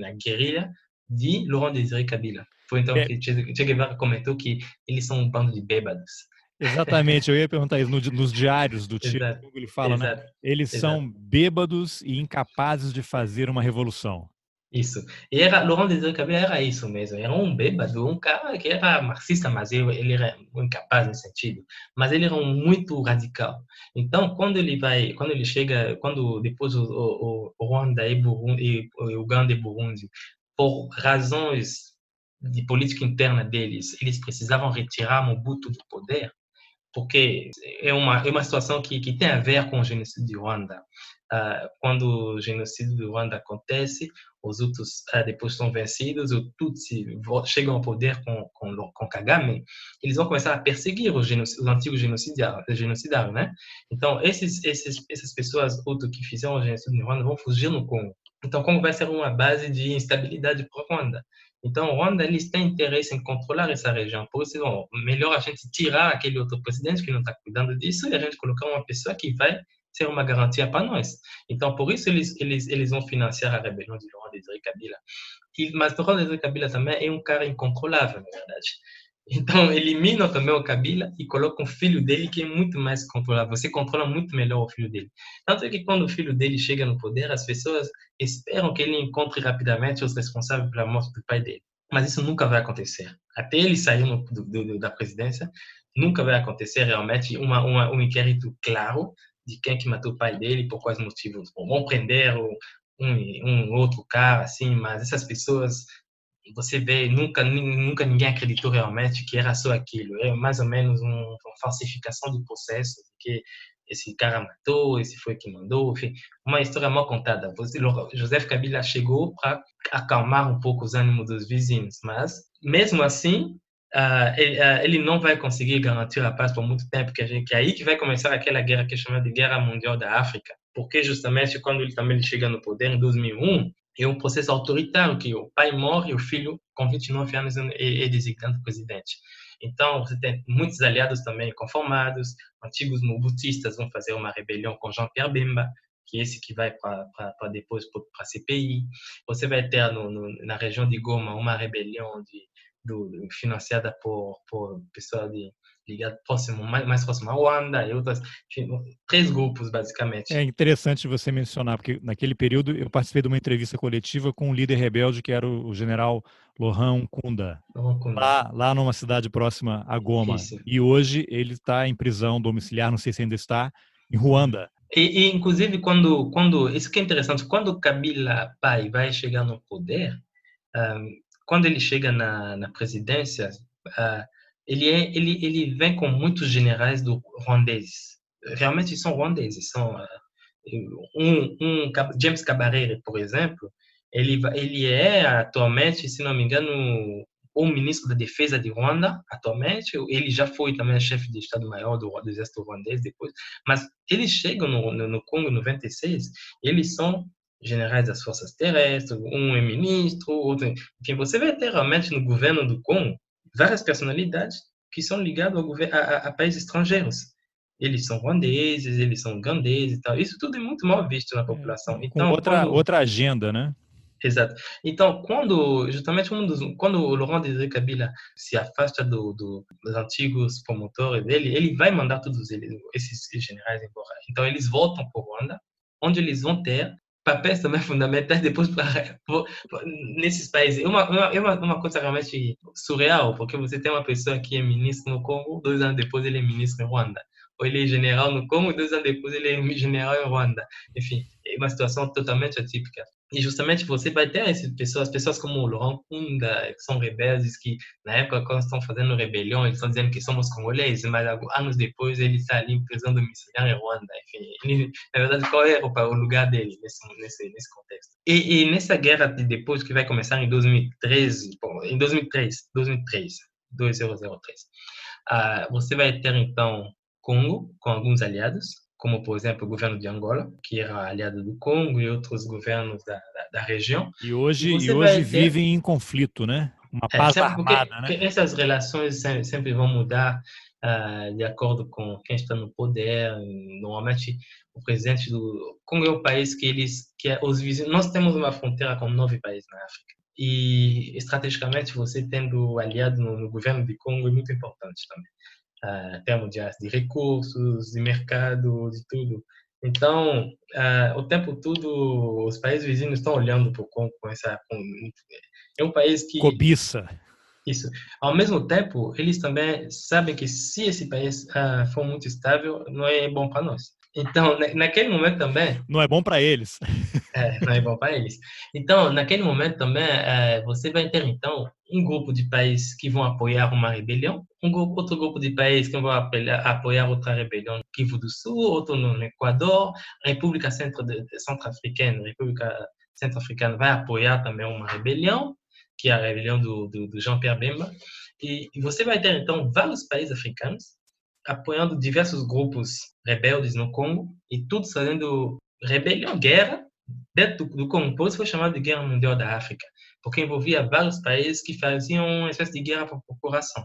na guerrilha de Laurent Désiré Kabila foi então é. que Che Guevara comentou que eles são um bando de bêbados Exatamente, eu ia perguntar isso nos diários do Che ele fala, né? Eles Exato. são bêbados e incapazes de fazer uma revolução. Isso. E era, Laurent Desiré Kabila era isso mesmo. Era um bêbado, um cara que era marxista, mas ele era incapaz nesse sentido. Mas ele era um muito radical. Então, quando ele vai, quando ele chega, quando depois o, o, o Rwanda e, Burundi, e Uganda e Burundi, por razões de política interna deles, eles precisavam retirar Mobutu do poder, porque é uma, é uma situação que, que tem a ver com o genocídio de Ruanda. Uh, quando o genocídio de Ruanda acontece, os Hutus uh, depois são vencidos, os Tutsi chegam ao poder com, com, com Kagame, eles vão começar a perseguir os, os antigos genocidários, genocidários, né? Então, esses, esses, essas pessoas Hutus que fizeram o genocídio de Ruanda vão fugir no Congo. Então, como vai ser uma base de instabilidade para o Ruanda? Então, o Rwanda, têm interesse em controlar essa região. Por isso, bom, melhor a gente tirar aquele outro presidente que não está cuidando disso e a gente colocar uma pessoa que vai ser uma garantia para nós. Então, por isso, eles, eles, eles vão financiar a rebelião de Laurent Desiré Kabila. E, mas Laurent Desiré Kabila também é um cara incontrolável, na verdade. Então, eliminam também o Kabila e colocam o filho dele, que é muito mais controlável. Você controla muito melhor o filho dele. Tanto é que quando o filho dele chega no poder, as pessoas esperam que ele encontre rapidamente os responsáveis pela morte do pai dele. Mas isso nunca vai acontecer. Até ele sair do, do, da presidência, nunca vai acontecer realmente uma, uma, um inquérito claro de quem que matou o pai dele, por quais motivos. Bom, vão prender um, um outro cara, assim, mas essas pessoas você vê, nunca, nunca ninguém acreditou realmente que era só aquilo. É mais ou menos um, uma falsificação do processo, que esse cara matou, esse foi que mandou, enfim, uma história mal contada. José Kabila chegou para acalmar um pouco os ânimos dos vizinhos, mas, mesmo assim, uh, ele, uh, ele, não vai conseguir garantir a paz por muito tempo, que, a gente, que é aí que vai começar aquela guerra que é chamada de Guerra Mundial da África, porque justamente quando ele também chega no poder em 2001, é um processo autoritário que o pai morre e o filho, com 29 anos, é, é designado presidente. Então, você tem muitos aliados também conformados, antigos mobutistas vão fazer uma rebelião com Jean-Pierre Bemba, que é esse que vai para depois para a CPI. Você vai ter no, no, na região de Goma uma rebelião de, do, financiada por, por pessoal de ligado próximo, mais, mais próximo a Ruanda e outras, três grupos basicamente. É interessante você mencionar, porque naquele período eu participei de uma entrevista coletiva com um líder rebelde que era o general Lohan Kunda, Kunda. Lá, lá numa cidade próxima a Goma. Isso. E hoje ele está em prisão domiciliar, não sei se ainda está, em Ruanda. E, e, inclusive quando quando isso que é interessante quando Kabila pai vai chegar no poder um, quando ele chega na, na presidência uh, ele, é, ele, ele vem com muitos generais do ruandeses. Realmente são ruandeses. São, eh, um, um, James Cabarere, por exemplo, ele, ele é atualmente, se não me engano, o ministro da Defesa de Ruanda, atualmente. Ele já foi também chefe de Estado-Maior do, do Exército Ruandês depois. Mas eles chegam no, no, no Congo em 96, eles são generais das forças terrestres, um é ministro, outro. Enfim, você vê ter realmente no governo do Congo várias personalidades que são ligadas ao governo, a, a, a países estrangeiros. Eles são ruandeses, eles são ugandeses e tal. Isso tudo é muito mal visto na é, população. Então, outra, quando... outra agenda, né? Exato. Então, quando justamente um dos, quando o Laurent Desiré Kabila se afasta do, do, dos antigos promotores dele, ele vai mandar todos eles, esses generais embora. Então, eles voltam para o Ruanda, onde eles vão ter papéis também fundamentais depois para nesses países. Uma, uma, uma coisa realmente surreal, porque você tem uma pessoa que é ministro no Congo, dois anos depois ele é ministro em Ruanda. Ou ele é general no Congo, dois anos depois ele é general em Ruanda. Enfim, é uma situação totalmente atípica. E justamente você vai ter essas pessoas, pessoas como o Laurent Kunda, que são rebeldes, que na época, quando estão fazendo rebelião, eles estão dizendo que somos congoleses, mas anos depois ele está ali em prisão domiciliar em Ruanda. Enfim, ele, na verdade, qual é o lugar dele nesse, nesse, nesse contexto? E, e nessa guerra de depois, que vai começar em 2013, bom, em 2003, 2003, 2003, uh, você vai ter então Congo com alguns aliados, como por exemplo o governo de Angola, que era aliado do Congo e outros governos da, da, da região. E hoje, e, e hoje ter... vivem em conflito, né? Uma é, paz é, armada, né? Essas relações sempre vão mudar uh, de acordo com quem está no poder. Normalmente, o presidente do Congo é um país que eles, que é os vizinhos. Nós temos uma fronteira com nove países na África. E estrategicamente, você tendo aliado no, no governo de Congo é muito importante também uh, termos de, de recursos, de mercado, de tudo. Então, uh, o tempo todo, os países vizinhos estão olhando para o Congo com essa. Com, é um país que. Cobiça. Isso. Ao mesmo tempo, eles também sabem que se esse país uh, for muito estável, não é bom para nós. Então, naquele momento também. Não é bom para eles. É, não é bom para eles. Então, naquele momento também, é, você vai ter, então, um grupo de países que vão apoiar uma rebelião, um grupo, outro grupo de países que vão apoiar, apoiar outra rebelião no Kivu do Sul, outro no Equador, República Centro-Africana, República Centro-Africana vai apoiar também uma rebelião, que é a rebelião do, do, do Jean-Pierre Bemba. E, e você vai ter, então, vários países africanos apoiando diversos grupos rebeldes no Congo e tudo fazendo rebelião, guerra dentro do, do Congo. Por isso foi chamado de Guerra Mundial da África, porque envolvia vários países que faziam uma espécie de guerra por procuração.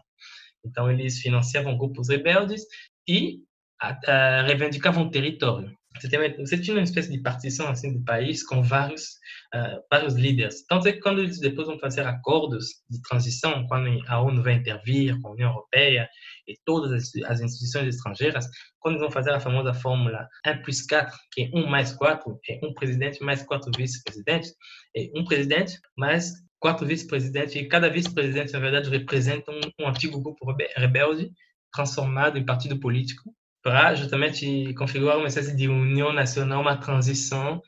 Então, eles financiavam grupos rebeldes e a, a, reivindicavam território. Você, tinha uma espécie de partição assim do país com vários uh, vários líderes. Tanto é que quando eles depois vão fazer acordos de transição, quando a ONU vai intervir com a União Europeia e todas as, as instituições estrangeiras, quando eles vão fazer a famosa fórmula 1 plus 4, que é 1 mais 4, é um presidente mais quatro vice-presidentes, é um presidente mais quatro vice-presidentes, e cada vice-presidente, na verdade, representa um, um antigo grupo rebelde transformado em partido político para justamente configurar uma espécie de união nacional, uma transição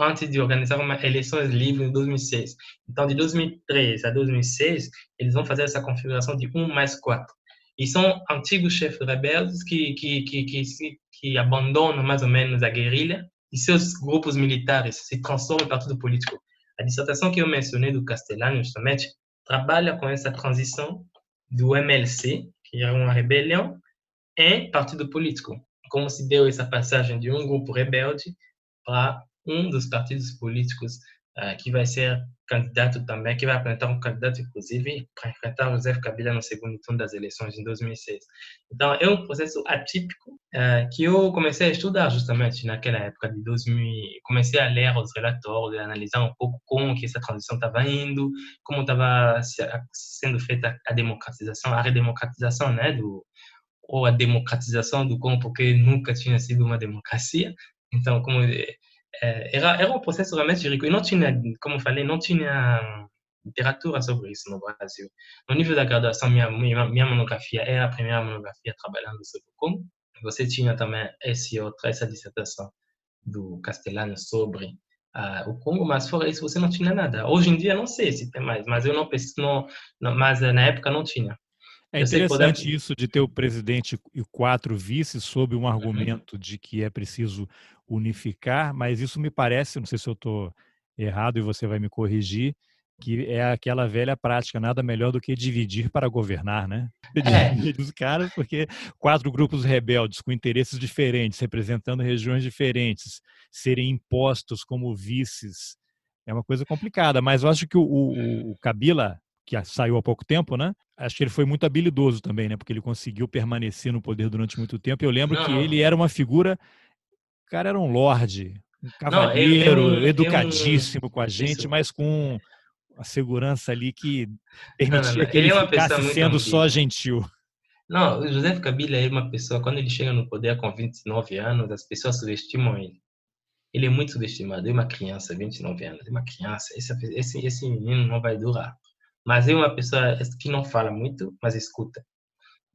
antes de organizar uma eleições livres em 2006. Então, de 2003 a 2006, eles vão fazer essa configuração de 1 mais 4. E são antigos chefes rebeldes que, que, que, que, que abandonam mais ou menos a guerrilha e seus grupos militares se transformam em partido político. A dissertação que eu mencionei do Castellano, justamente, trabalha com essa transição do MLC, que era uma rebelião, em partido político. Como se deu essa passagem de um grupo rebelde para um dos partidos políticos uh, que vai ser candidato também, que vai apresentar um candidato, inclusive, para enfrentar José Kabila no segundo turno das eleições em 2006. Então, é um processo atípico uh, que eu comecei a estudar justamente naquela época de 2000. Comecei a ler os relatórios, a analisar um pouco como que essa transição estava indo, como estava sendo feita a democratização, a redemocratização, né, do ou a democratização do Congo, porque nunca tinha sido uma democracia. Então, como é, era, era um processo realmente rico. E não tinha, como falei, não tinha literatura sobre isso no Brasil. No nível da graduação, minha, minha, monografia era a primeira monografia trabalhando sobre o Congo. Você tinha também esse outro, essa dissertação do Castellano sobre uh, o Congo, mas fora isso você não tinha nada. Hoje em dia não sei se tem mais, mas eu não não, não mas na época não tinha. É interessante isso de ter o presidente e quatro vices sob um uhum. argumento de que é preciso unificar, mas isso me parece, não sei se eu estou errado e você vai me corrigir, que é aquela velha prática, nada melhor do que dividir para governar, né? Dividir é. os caras, porque quatro grupos rebeldes com interesses diferentes, representando regiões diferentes, serem impostos como vices, é uma coisa complicada. Mas eu acho que o, o, o Kabila que saiu há pouco tempo, né? Acho que ele foi muito habilidoso também, né? Porque ele conseguiu permanecer no poder durante muito tempo. Eu lembro não, que ele era uma figura, o cara era um lorde, um cavalheiro, não, eu, eu, educadíssimo eu, com a gente, isso. mas com a segurança ali que permitia não, que ele, ele é ficasse sendo só gentil. Não, o José Kabila é uma pessoa, quando ele chega no poder com 29 anos, as pessoas subestimam ele. Ele é muito subestimado. É uma criança, 29 anos, é uma criança. Esse, esse, esse menino não vai durar. Mas é uma pessoa que não fala muito, mas escuta.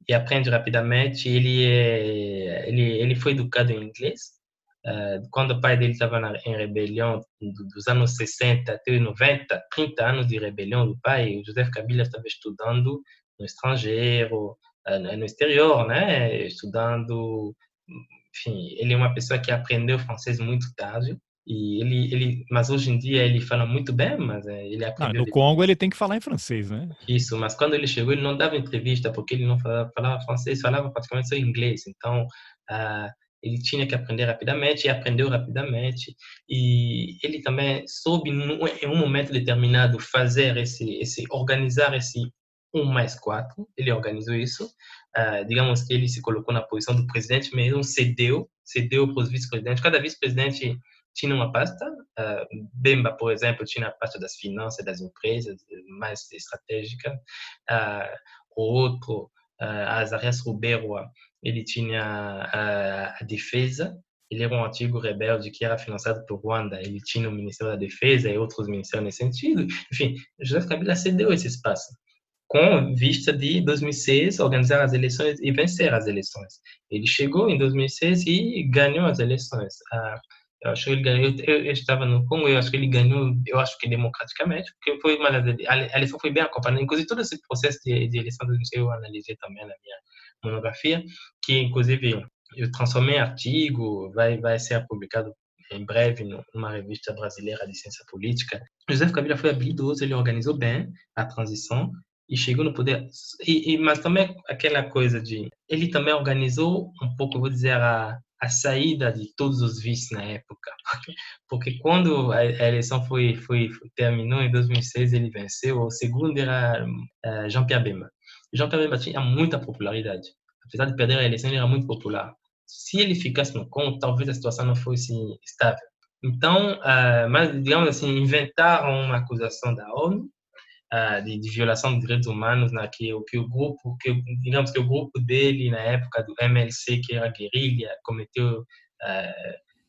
E aprende rapidamente. Ele, é, ele, ele foi educado em inglês. Uh, quando o pai dele estava em rebelião, dos anos 60 até 90, 30 anos de rebelião do pai, o José Kabila estava estudando no estrangeiro, uh, no exterior, né? Estudando. Enfim, ele é uma pessoa que aprendeu francês muito tarde e ele, ele, mas hoje em dia ele fala muito bem, mas é, ele aprendeu. Ah, no Congo ele tem que falar em francês, né? Isso, mas quando ele chegou ele não dava entrevista porque ele não falava, falava francês, falava praticamente só inglês. Então uh, ele tinha que aprender rapidamente e aprendeu rapidamente. E ele também soube em um momento determinado fazer esse, esse organizar esse um mais quatro. Ele organizou isso. Uh, digamos que ele se colocou na posição do presidente, mas não cedeu, cedeu para os vice-presidentes. Cada vice-presidente tinha uma pasta, uh, Bemba, por exemplo, tinha a pasta das finanças das empresas, mais estratégica, uh, o outro, uh, Azarias Ruberwa, ele tinha a, a defesa, ele era um antigo rebelde que era financiado por Ruanda, ele tinha o Ministério da Defesa e outros ministérios nesse sentido. Enfim, José Kabila cedeu esse espaço com vista de 2006 organizar as eleições e vencer as eleições. Ele chegou em 2006 e ganhou as eleições. Ah, eu acho que ele ganhou. Eu, eu, estava no Congo. Eu acho que ele ganhou. Eu acho que democraticamente, porque foi uma a eleição foi bem acompanhada. Inclusive todo esse processo de, de eleição eu analisei também na minha monografia, que inclusive eu transformei em artigo, vai vai ser publicado em breve numa revista brasileira de ciência política. José Kabila foi habilidoso, ele organizou bem a transição e chegou no poder. E, e, mas também aquela coisa de. Ele também organizou um pouco, vou dizer, a, a saída de todos os vices na época. Porque, porque quando a, a, eleição foi, foi, foi, terminou em 2006, ele venceu. O segundo era uh, Jean-Pierre Bemba. Jean-Pierre Bemba tinha muita popularidade. Apesar de perder a eleição, ele era muito popular. Se ele ficasse no conto, talvez a situação não fosse estável. Então, uh, mas digamos assim, inventaram uma acusação da ONU uh, de, de, violação de direitos humanos, né, que, que o grupo, que, digamos que o grupo dele na época do MLC, que era guerrilha, cometeu uh,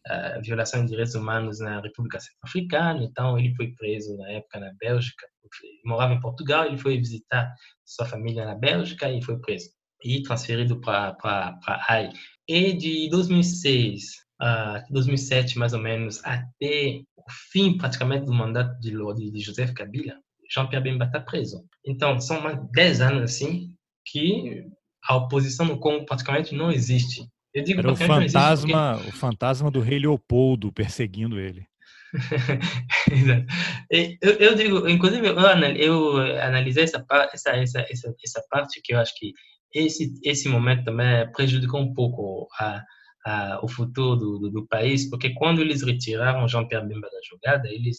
uh, violação de direitos humanos na República Centro-Africana, então ele foi preso na época na Bélgica, ele morava em Portugal, ele foi visitar sua família na Bélgica e foi preso e transferido para Haia. E de 2006 a 2007 mais ou menos até o fim praticamente do mandato de, de Joseph Kabila, Jean-Pierre Bemba está preso. Então, são mais de 10 anos assim que a oposição no Congo praticamente não existe. Eu digo Era o fantasma, porque... o fantasma do rei Leopoldo perseguindo ele. eu, eu, digo, inclusive, eu, eu analisei essa, essa, essa, essa, essa parte que eu acho que esse, esse momento também prejudicou um pouco a, a, o futuro do, do, do, país, porque quando eles retiraram Jean-Pierre Bemba da jogada, eles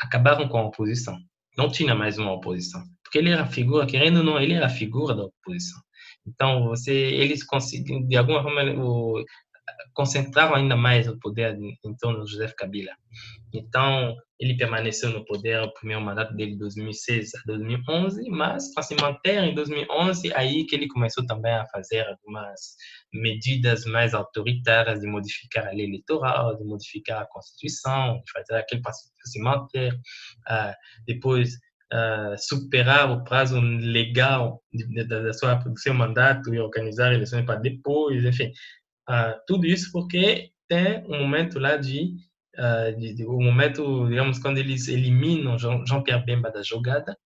acabaram com a oposição não tinha mais uma oposição, porque ele era a figura, querendo ou não, ele era a figura da oposição. Então, você, eles conseguiram, de alguma forma, o, concentraram ainda mais o poder em torno de José Kabila. Então, ele permaneceu no poder o primeiro mandato dele de 2006 a 2011, mas para se manter em 2011, aí que ele começou também a fazer algumas medidas mais autoritárias de modificar a lei eleitoral, de modificar a Constituição, de fazer aquele para se manter. Uh, depois, uh, superar o prazo legal da sua do seu mandato e organizar eleições para depois, enfim, uh, tudo isso porque tem um momento lá de uh, o momento, digamos, quando eles eliminam Jean-Pierre Bemba da jogada,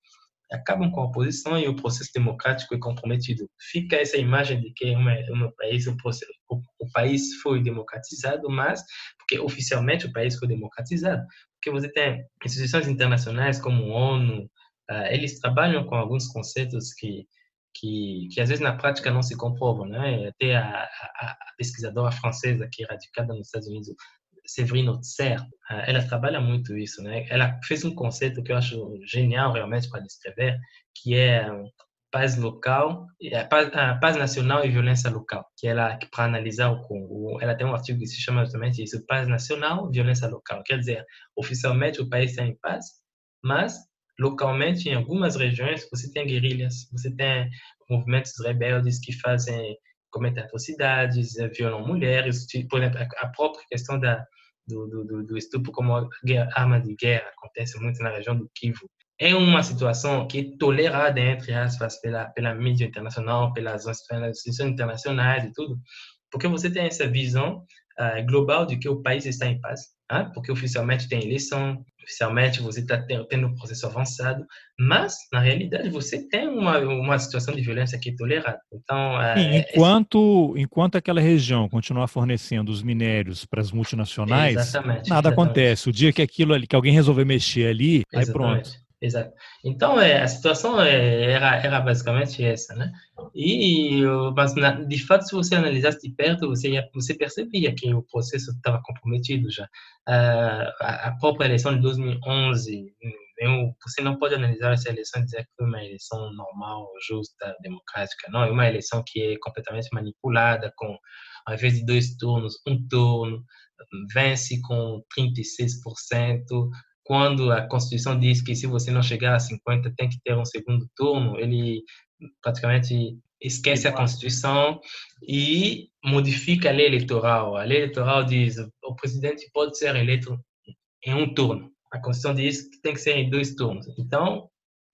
acabam com a oposição e o processo democrático é comprometido. Fica essa imagem de que uma, uma país, o, o, o, país foi democratizado, mas porque oficialmente o país foi democratizado, porque você tem instituições internacionais como a ONU, uh, eles trabalham com alguns conceitos que que, que às vezes na prática não se comprovam, né? Até a, a, a pesquisadora francesa que é radicada nos Estados Unidos, Séverine Otzer, eh, ela trabalha muito isso, né? Ela fez um conceito que eu acho genial realmente para descrever, que é paz local, paz, paz nacional e violência local, que ela para analisar o Congo, ela tem um artigo que se chama justamente isso, paz nacional, violência local. Quer dizer, oficialmente o país está em paz, mas localmente em algumas regiões você tem guerrilhas, você tem movimentos rebeldes que fazem cometem atrocidades, eh, violam mulheres, por exemplo, a própria questão da do, do, do estupro como arma de guerra, acontece muito na região do Kivu. É uma situação que é tolerada, entre aspas, pela, pela mídia internacional, pelas instituições internacionais e tudo, porque você tem essa visão uh, global de que o país está em paz, hein? porque oficialmente tem eleição, oficialmente você está tendo um processo avançado, mas na realidade você tem uma, uma situação de violência que é tolerada. Então, uh, Sim, enquanto enquanto aquela região continuar fornecendo os minérios para as multinacionais, exatamente, nada exatamente. acontece. O dia que aquilo ali, que alguém resolver mexer ali, exatamente. aí pronto. Exato. Então, é, a situação é, era, era basicamente essa, né? E, mas, na, de fato, se você analisasse de perto, você, ia, você percebia que o processo estava comprometido já. Uh, a, a, própria eleição de 2011, eu, você não pode analisar essa eleição e dizer que foi uma eleição normal, justa, democrática. Não, é uma eleição que é completamente manipulada, com, ao invés de dois turnos, um turno, vence com 36%, quando a Constituição diz que se você não chegar a 50 tem que ter um segundo turno, ele praticamente esquece a Constituição e modifica a lei eleitoral. A lei eleitoral diz que o presidente pode ser eleito em um turno. A Constituição diz que tem que ser em dois turnos. Então,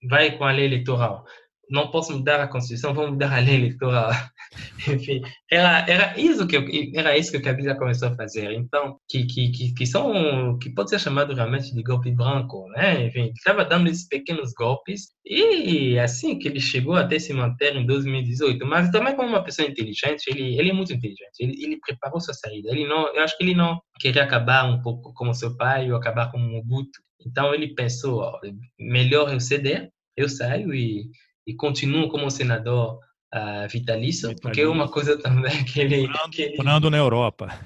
vai com a lei eleitoral não posso mudar a Constituição, vou mudar a lei eleitoral. Enfim, era, era, isso que eu, era isso que o Kabila começou a fazer. Então, que, que, que, são, que pode ser chamado realmente de golpe branco, né? Enfim, estava dando esses pequenos golpes e assim que ele chegou até se manter em 2018. Mas também como uma pessoa inteligente, ele, ele é muito inteligente. Ele, ele preparou sua saída. Ele não, eu acho que ele não queria acabar um pouco como seu pai ou acabar como Mobutu. Então ele pensou, ó, melhor eu ceder, eu saio e e continuo como senador uh, vitalício, vitalício, porque é uma coisa também que ele... Morando, que ele... morando na Europa.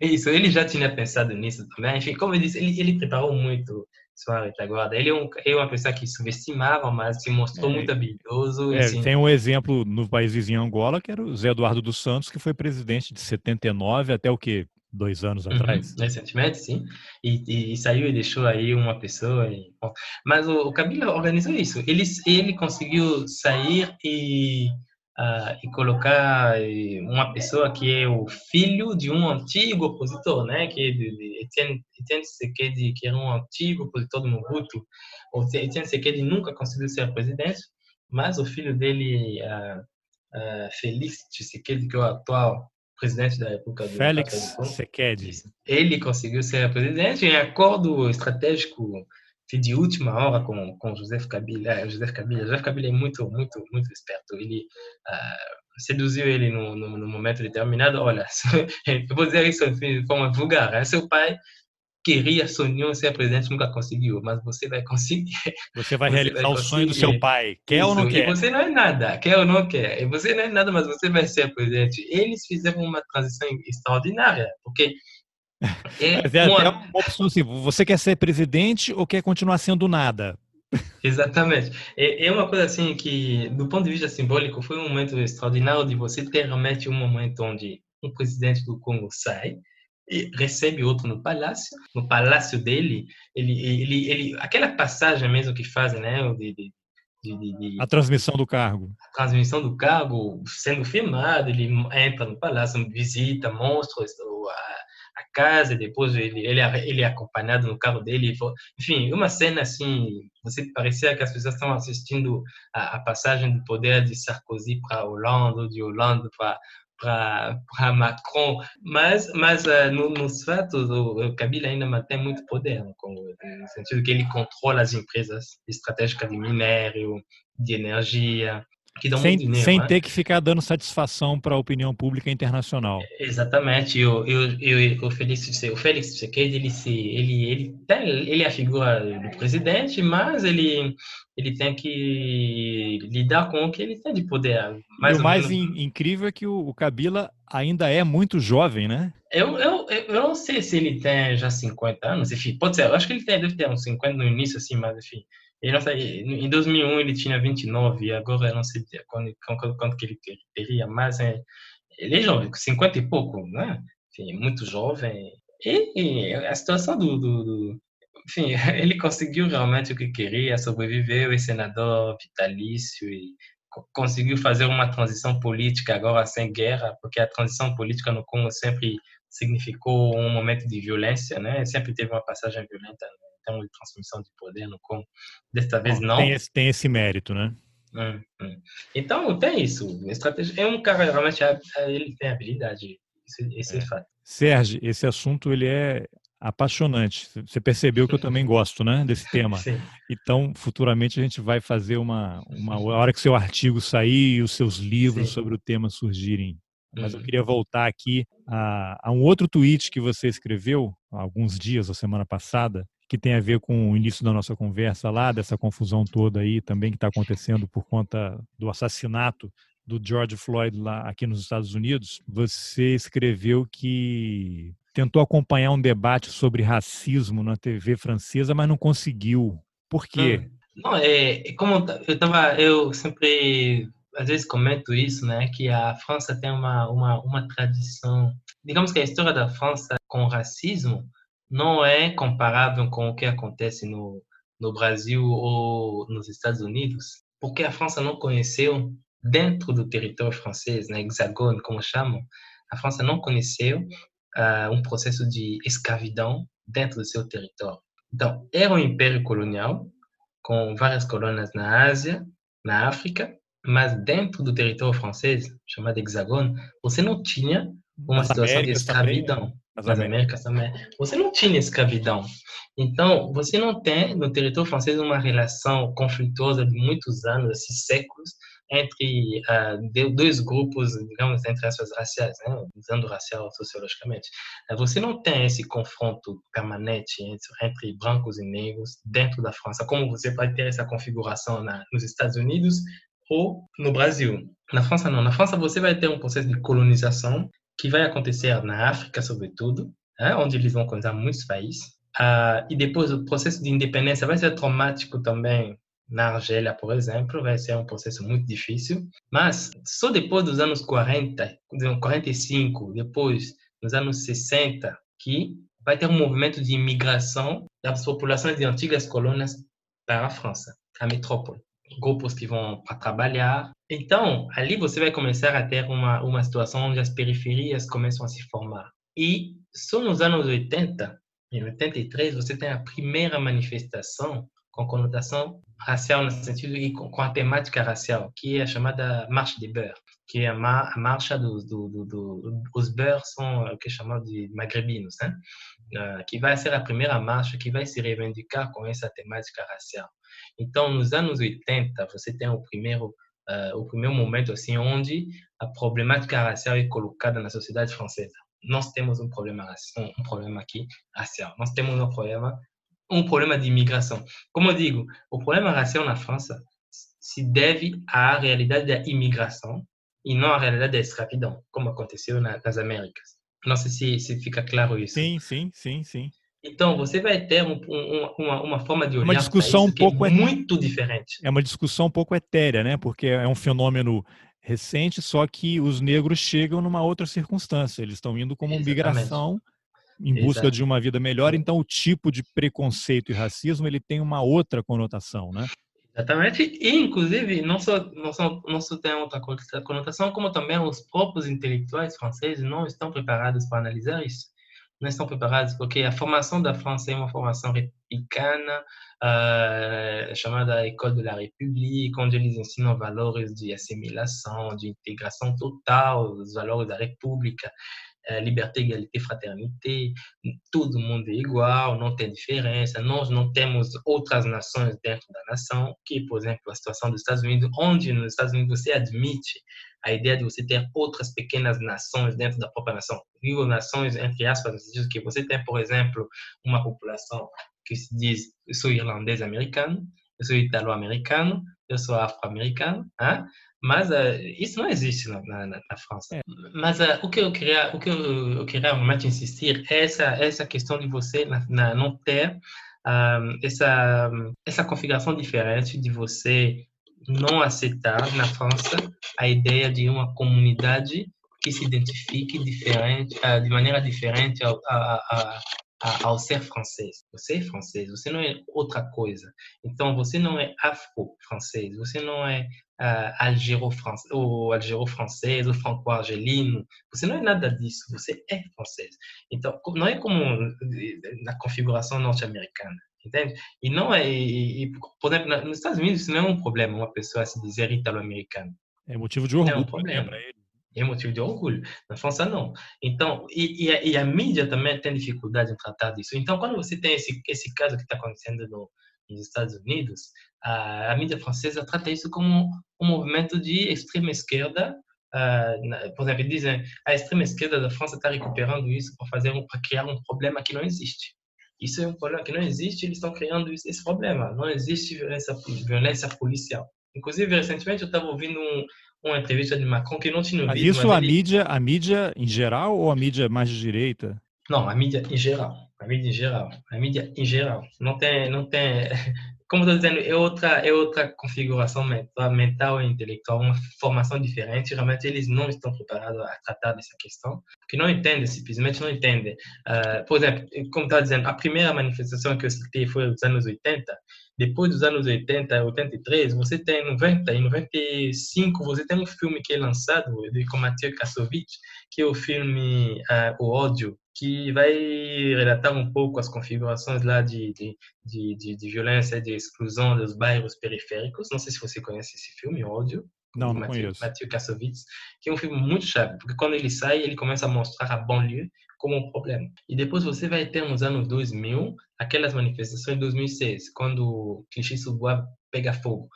Isso, ele já tinha pensado nisso também. Enfim, como eu disse, ele, ele preparou muito sua retaguarda. Ele é, um, é uma pessoa que subestimava, mas se mostrou é, muito habilidoso. É, assim. Tem um exemplo no país vizinho Angola, que era o Zé Eduardo dos Santos, que foi presidente de 79 até o quê? Dois anos uhum, atrás. Recentemente, sim. E, e, saiu e deixou aí uma pessoa. E, mas o, o Kabila organizou isso. Ele, ele conseguiu sair e, uh, e colocar eh, uma pessoa que é o filho de um antigo opositor, né? Que é de, de Etienne, Etienne Tshisekedi, que era um antigo opositor do Mobutu. O Etienne Tshisekedi nunca conseguiu ser presidente, mas o filho dele, uh, uh, Félix Tshisekedi, que é o atual presidente da República do Félix Seked. Ele conseguiu ser presidente em acordo estratégico de última hora com com José Kabila. Eh, José Kabila, José Kabila é muito muito muito esperto. Ele uh, seduziu ele no, no, no, momento determinado. Olha, eu vou dizer isso de forma vulgar. Né? Seu pai queria, sonhou ser presidente, nunca conseguiu, mas você vai conseguir. Você vai você realizar vai o sonho do seu pai, quer Isso. ou não quer? E você não é nada, quer ou não quer. E você não é nada, mas você vai ser presidente. Eles fizeram uma transição extraordinária, porque é, mas é uma... uma opção assim, você quer ser presidente ou quer continuar sendo nada? Exatamente. É, é uma coisa assim que, do ponto de vista simbólico, foi um momento extraordinário de você ter realmente um momento onde um presidente do Congo sai, recebe outro no palácio. No palácio dele, ele, ele, ele, aquela passagem mesmo que fazem, né? De, de, de, a transmissão do cargo. A transmissão do cargo sendo filmado, ele entra no palácio, visita, mostra a, a casa, depois ele, ele, ele é acompanhado no carro dele. Enfim, uma cena assim, você parecia que as pessoas estão assistindo a, a passagem do poder de Sarkozy para Hollande, de Hollande para para Macron, mas, mas uh, no, nos fatos, o, Kabila ainda mantém muito poder no Congo, no sentido que ele controla as empresas estratégicas de minério, de energia, que dão sem, dinheiro. Sem né? ter que ficar dando satisfação para a opinião pública internacional. Exatamente. Eu, eu, eu, o Félix, o Félix Tshisekedi, ele, se, ele, ele, tem, ele é a figura do presidente, mas ele, ele tem que lidar com o que ele tem de poder. Mais e o mais in, incrível é que o, o, Kabila ainda é muito jovem, né? Eu, eu, eu não sei se ele tem já 50 anos, enfim, pode ser. Eu acho que ele tem, deve ter uns 50 no início, assim, mas enfim. Ele não sei, em 2001 ele tinha 29 e agora eu não sei quando, quando que ele teria, mas é, ele é jovem, 50 e pouco, né? Enfim, muito jovem. E, e a situação do, do, do, Enfim, ele conseguiu realmente o que queria, sobreviveu, é senador vitalício e conseguiu fazer uma transição política agora sem guerra, porque a transição política no Congo sempre significou um momento de violência, né? Sempre teve uma passagem violenta termos de transmissão de poder no Congo. Desta vez não. Tem esse, tem esse mérito, né? Hum, hum. Então, tem isso. Estratégia, é um cara realmente, ele tem habilidade. Esse, esse é. é fato. Sérgio, esse assunto ele é apaixonante. Você percebeu que eu também gosto, né, desse tema. Sim. Então, futuramente a gente vai fazer uma, uma hora que seu artigo sair e os seus livros Sim. sobre o tema surgirem. Mas eu uhum. queria voltar aqui a, a, um outro tweet que você escreveu há alguns dias, a semana passada, que tem a ver com o início da nossa conversa lá, dessa confusão toda aí também que está acontecendo por conta do assassinato do George Floyd lá aqui nos Estados Unidos, você escreveu que tentou acompanhar um debate sobre racismo na TV francesa, mas não conseguiu. Por quê? Não, é, é como eu tava, eu sempre às vezes comento isso, né, que a França tem uma uma uma tradição, digamos que a história da França com o racismo não é comparável com o que acontece no, no Brasil ou nos Estados Unidos, porque a França não conheceu dentro do território francês, na hexagone, como chamam, a França não conheceu uh, um processo de escravidão dentro do seu território. Então, era um império colonial, com várias colônias na Ásia, na África, mas dentro do território francês, chamado hexagone, você não tinha uma situação Américas de escravidão. Também, As Américas também. Você não tinha escravidão. Então, você não tem no território francês uma relação conflituosa de muitos anos, assim, séculos, entre uh, dois grupos, digamos, entre essas raciais, né? usando racial sociologicamente. Uh, você não tem esse confronto permanente entre, entre, brancos e negros dentro da França, como você pode ter essa configuração na, nos Estados Unidos ou no Brasil. Na França, não. Na França, você vai ter um processo de colonização que vai acontecer na África, sobretudo, né? onde eles vão colonizar muitos países. Uh, e depois o processo de independência vai ser traumático também na Argélia, por exemplo, vai ser um processo muito difícil, mas só depois dos anos 40, 45, depois dos anos 60, que vai ter um movimento de imigração das populações de antigas colônias para a França, a metrópole. Grupos que vão para trabalhar. Então, ali você vai começar a ter uma, uma situação onde as periferias começam a se formar. E só nos anos 80, em 83, você tem a primeira manifestação com conotação racial no sentido e com, a temática racial, que é a chamada Marcha des Beurs, que é a, mar, a marcha dos do, do, do, os Beurs são o que é chamado de magrebinos, né? Uh, que vai ser a primeira marcha que vai se reivindicar com essa temática racial. Então, nos anos 80, você tem o primeiro uh, o primeiro momento assim onde a problemática racial é colocada na sociedade francesa. Nós temos um problema um problema aqui racial. Nós temos um problema um problema de imigração. Como eu digo, o problema racial na França se deve à realidade da imigração e não à realidade da escravidão, como aconteceu nas Américas. Não sei se, se fica claro isso. Sim, sim, sim, sim. Então, você vai ter um, um, uma, uma forma de olhar uma discussão um pouco é muito diferente. É uma discussão um pouco etérea, né? Porque é um fenômeno recente, só que os negros chegam numa outra circunstância. Eles estão indo como Exatamente. migração em busca Exato. de uma vida melhor, então o tipo de preconceito e racismo ele tem uma outra conotação, né? Exatamente, e inclusive não só, não só, não só tem outra conotação, como também os próprios intelectuais franceses não estão preparados para analisar isso. Não preparados porque a formação da França é uma formação republicana, uh, chamada École de la République, onde eles ensinam valores de assimilação, de integração total, os valores da República. É, liberdade, égalité, fraternité, todo mundo é igual, não tem diferença. Nós não temos outras nações dentro da nação, que, por exemplo, a situação dos Estados Unidos, onde nos Estados Unidos você admite a ideia de você ter outras pequenas nações dentro da própria nação. Digo nações, entre aspas, no sentido que você tem, por exemplo, uma população que se diz, eu sou irlandês americano, eu sou italo-americano, eu sou afro-americano, hein? Mas uh, isso não existe na, na, na França. É. Mas uh, o que eu queria, o que eu, eu, queria realmente insistir é essa essa questão de você na, não ter um, essa essa configuração diferente de você não aceitar na França a ideia de uma comunidade que se identifique diferente uh, de maneira diferente ao, a, a, ao ser francês. Você é francês, você não é outra coisa. Então, você não é afro-francês, você não é uh, algéro-francês, ou algéro-francês, ou franco-argelino. Você não é nada disso, você é francês. Então, não é como na configuração norte-americana. Entende? E não é, e, e, por exemplo, nos Estados Unidos, isso não é um problema, uma pessoa se dizer italo-americano. É motivo de orgulho. É um problema. Para ele é motivo de orgulho. Na França, não. Então, e, e, a, e, a, mídia também tem dificuldade em tratar disso. Então, quando você tem esse, esse caso que está acontecendo no, nos Estados Unidos, a, a, mídia francesa trata isso como um movimento de extrema esquerda. Uh, por exemplo, dizem a extrema esquerda da França está recuperando isso para fazer para criar um problema que não existe. Isso é um problema que não existe. Eles estão criando esse problema. Não existe violência, violência policial. Inclusive, recentemente eu estava ouvindo um, uma entrevista de Macron que não tinha mas Isso mas a ele... mídia, a mídia em geral ou a mídia mais de direita? Não, a mídia em geral. A mídia em geral. A mídia em geral. Não tem, não tem como estou dizendo, é outra, é outra configuração mental, e intelectual, uma formação diferente. Realmente, eles não estão preparados a tratar dessa questão, porque não entendem, simplesmente não entendem. Uh, por exemplo, como estava dizendo, a primeira manifestação que eu citei foi nos anos 80. Depois dos anos 80, 83, você tem 90 e 95, você tem um filme que é lançado com Mathieu Kassovitz, que é o filme uh, O Ódio, que vai relatar um pouco as configurações lá de, de, de, de, violência, de exclusão dos bairros periféricos. Não sei se você conhece esse filme, Ódio. Não, não Mathieu, conheço. Kassovitz, que é um filme muito chave, porque quando ele sai, ele começa a mostrar a banlieue como um problema. E depois você vai ter nos anos 2000 aquelas manifestações de 2006, quando Clichy-sous-Bois pega fogo.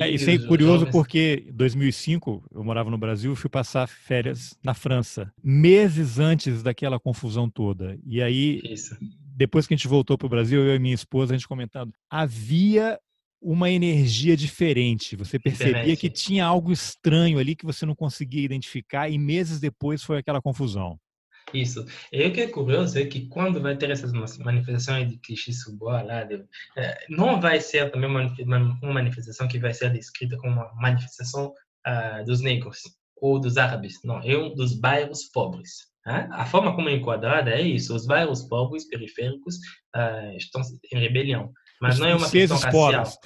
É, isso é curioso jovens... porque em 2005 eu morava no Brasil e fui passar férias na França, meses antes daquela confusão toda. E aí, isso. depois que a gente voltou para o Brasil, eu e minha esposa, a gente comentando, havia uma energia diferente. Você percebia diferente. que tinha algo estranho ali que você não conseguia identificar e meses depois foi aquela confusão. Isso. E o que é curioso é que quando vai ter essas manifestações de Clichy-sous-Bois lá, de, é, não vai ser também uma, manifestação que vai ser descrita como uma manifestação uh, dos negros ou dos árabes. Não, é um dos bairros pobres. Né? A forma como é enquadrada é isso. Os bairros pobres, periféricos, uh, estão em rebelião. Mas Os não é uma questão racial. Pobres.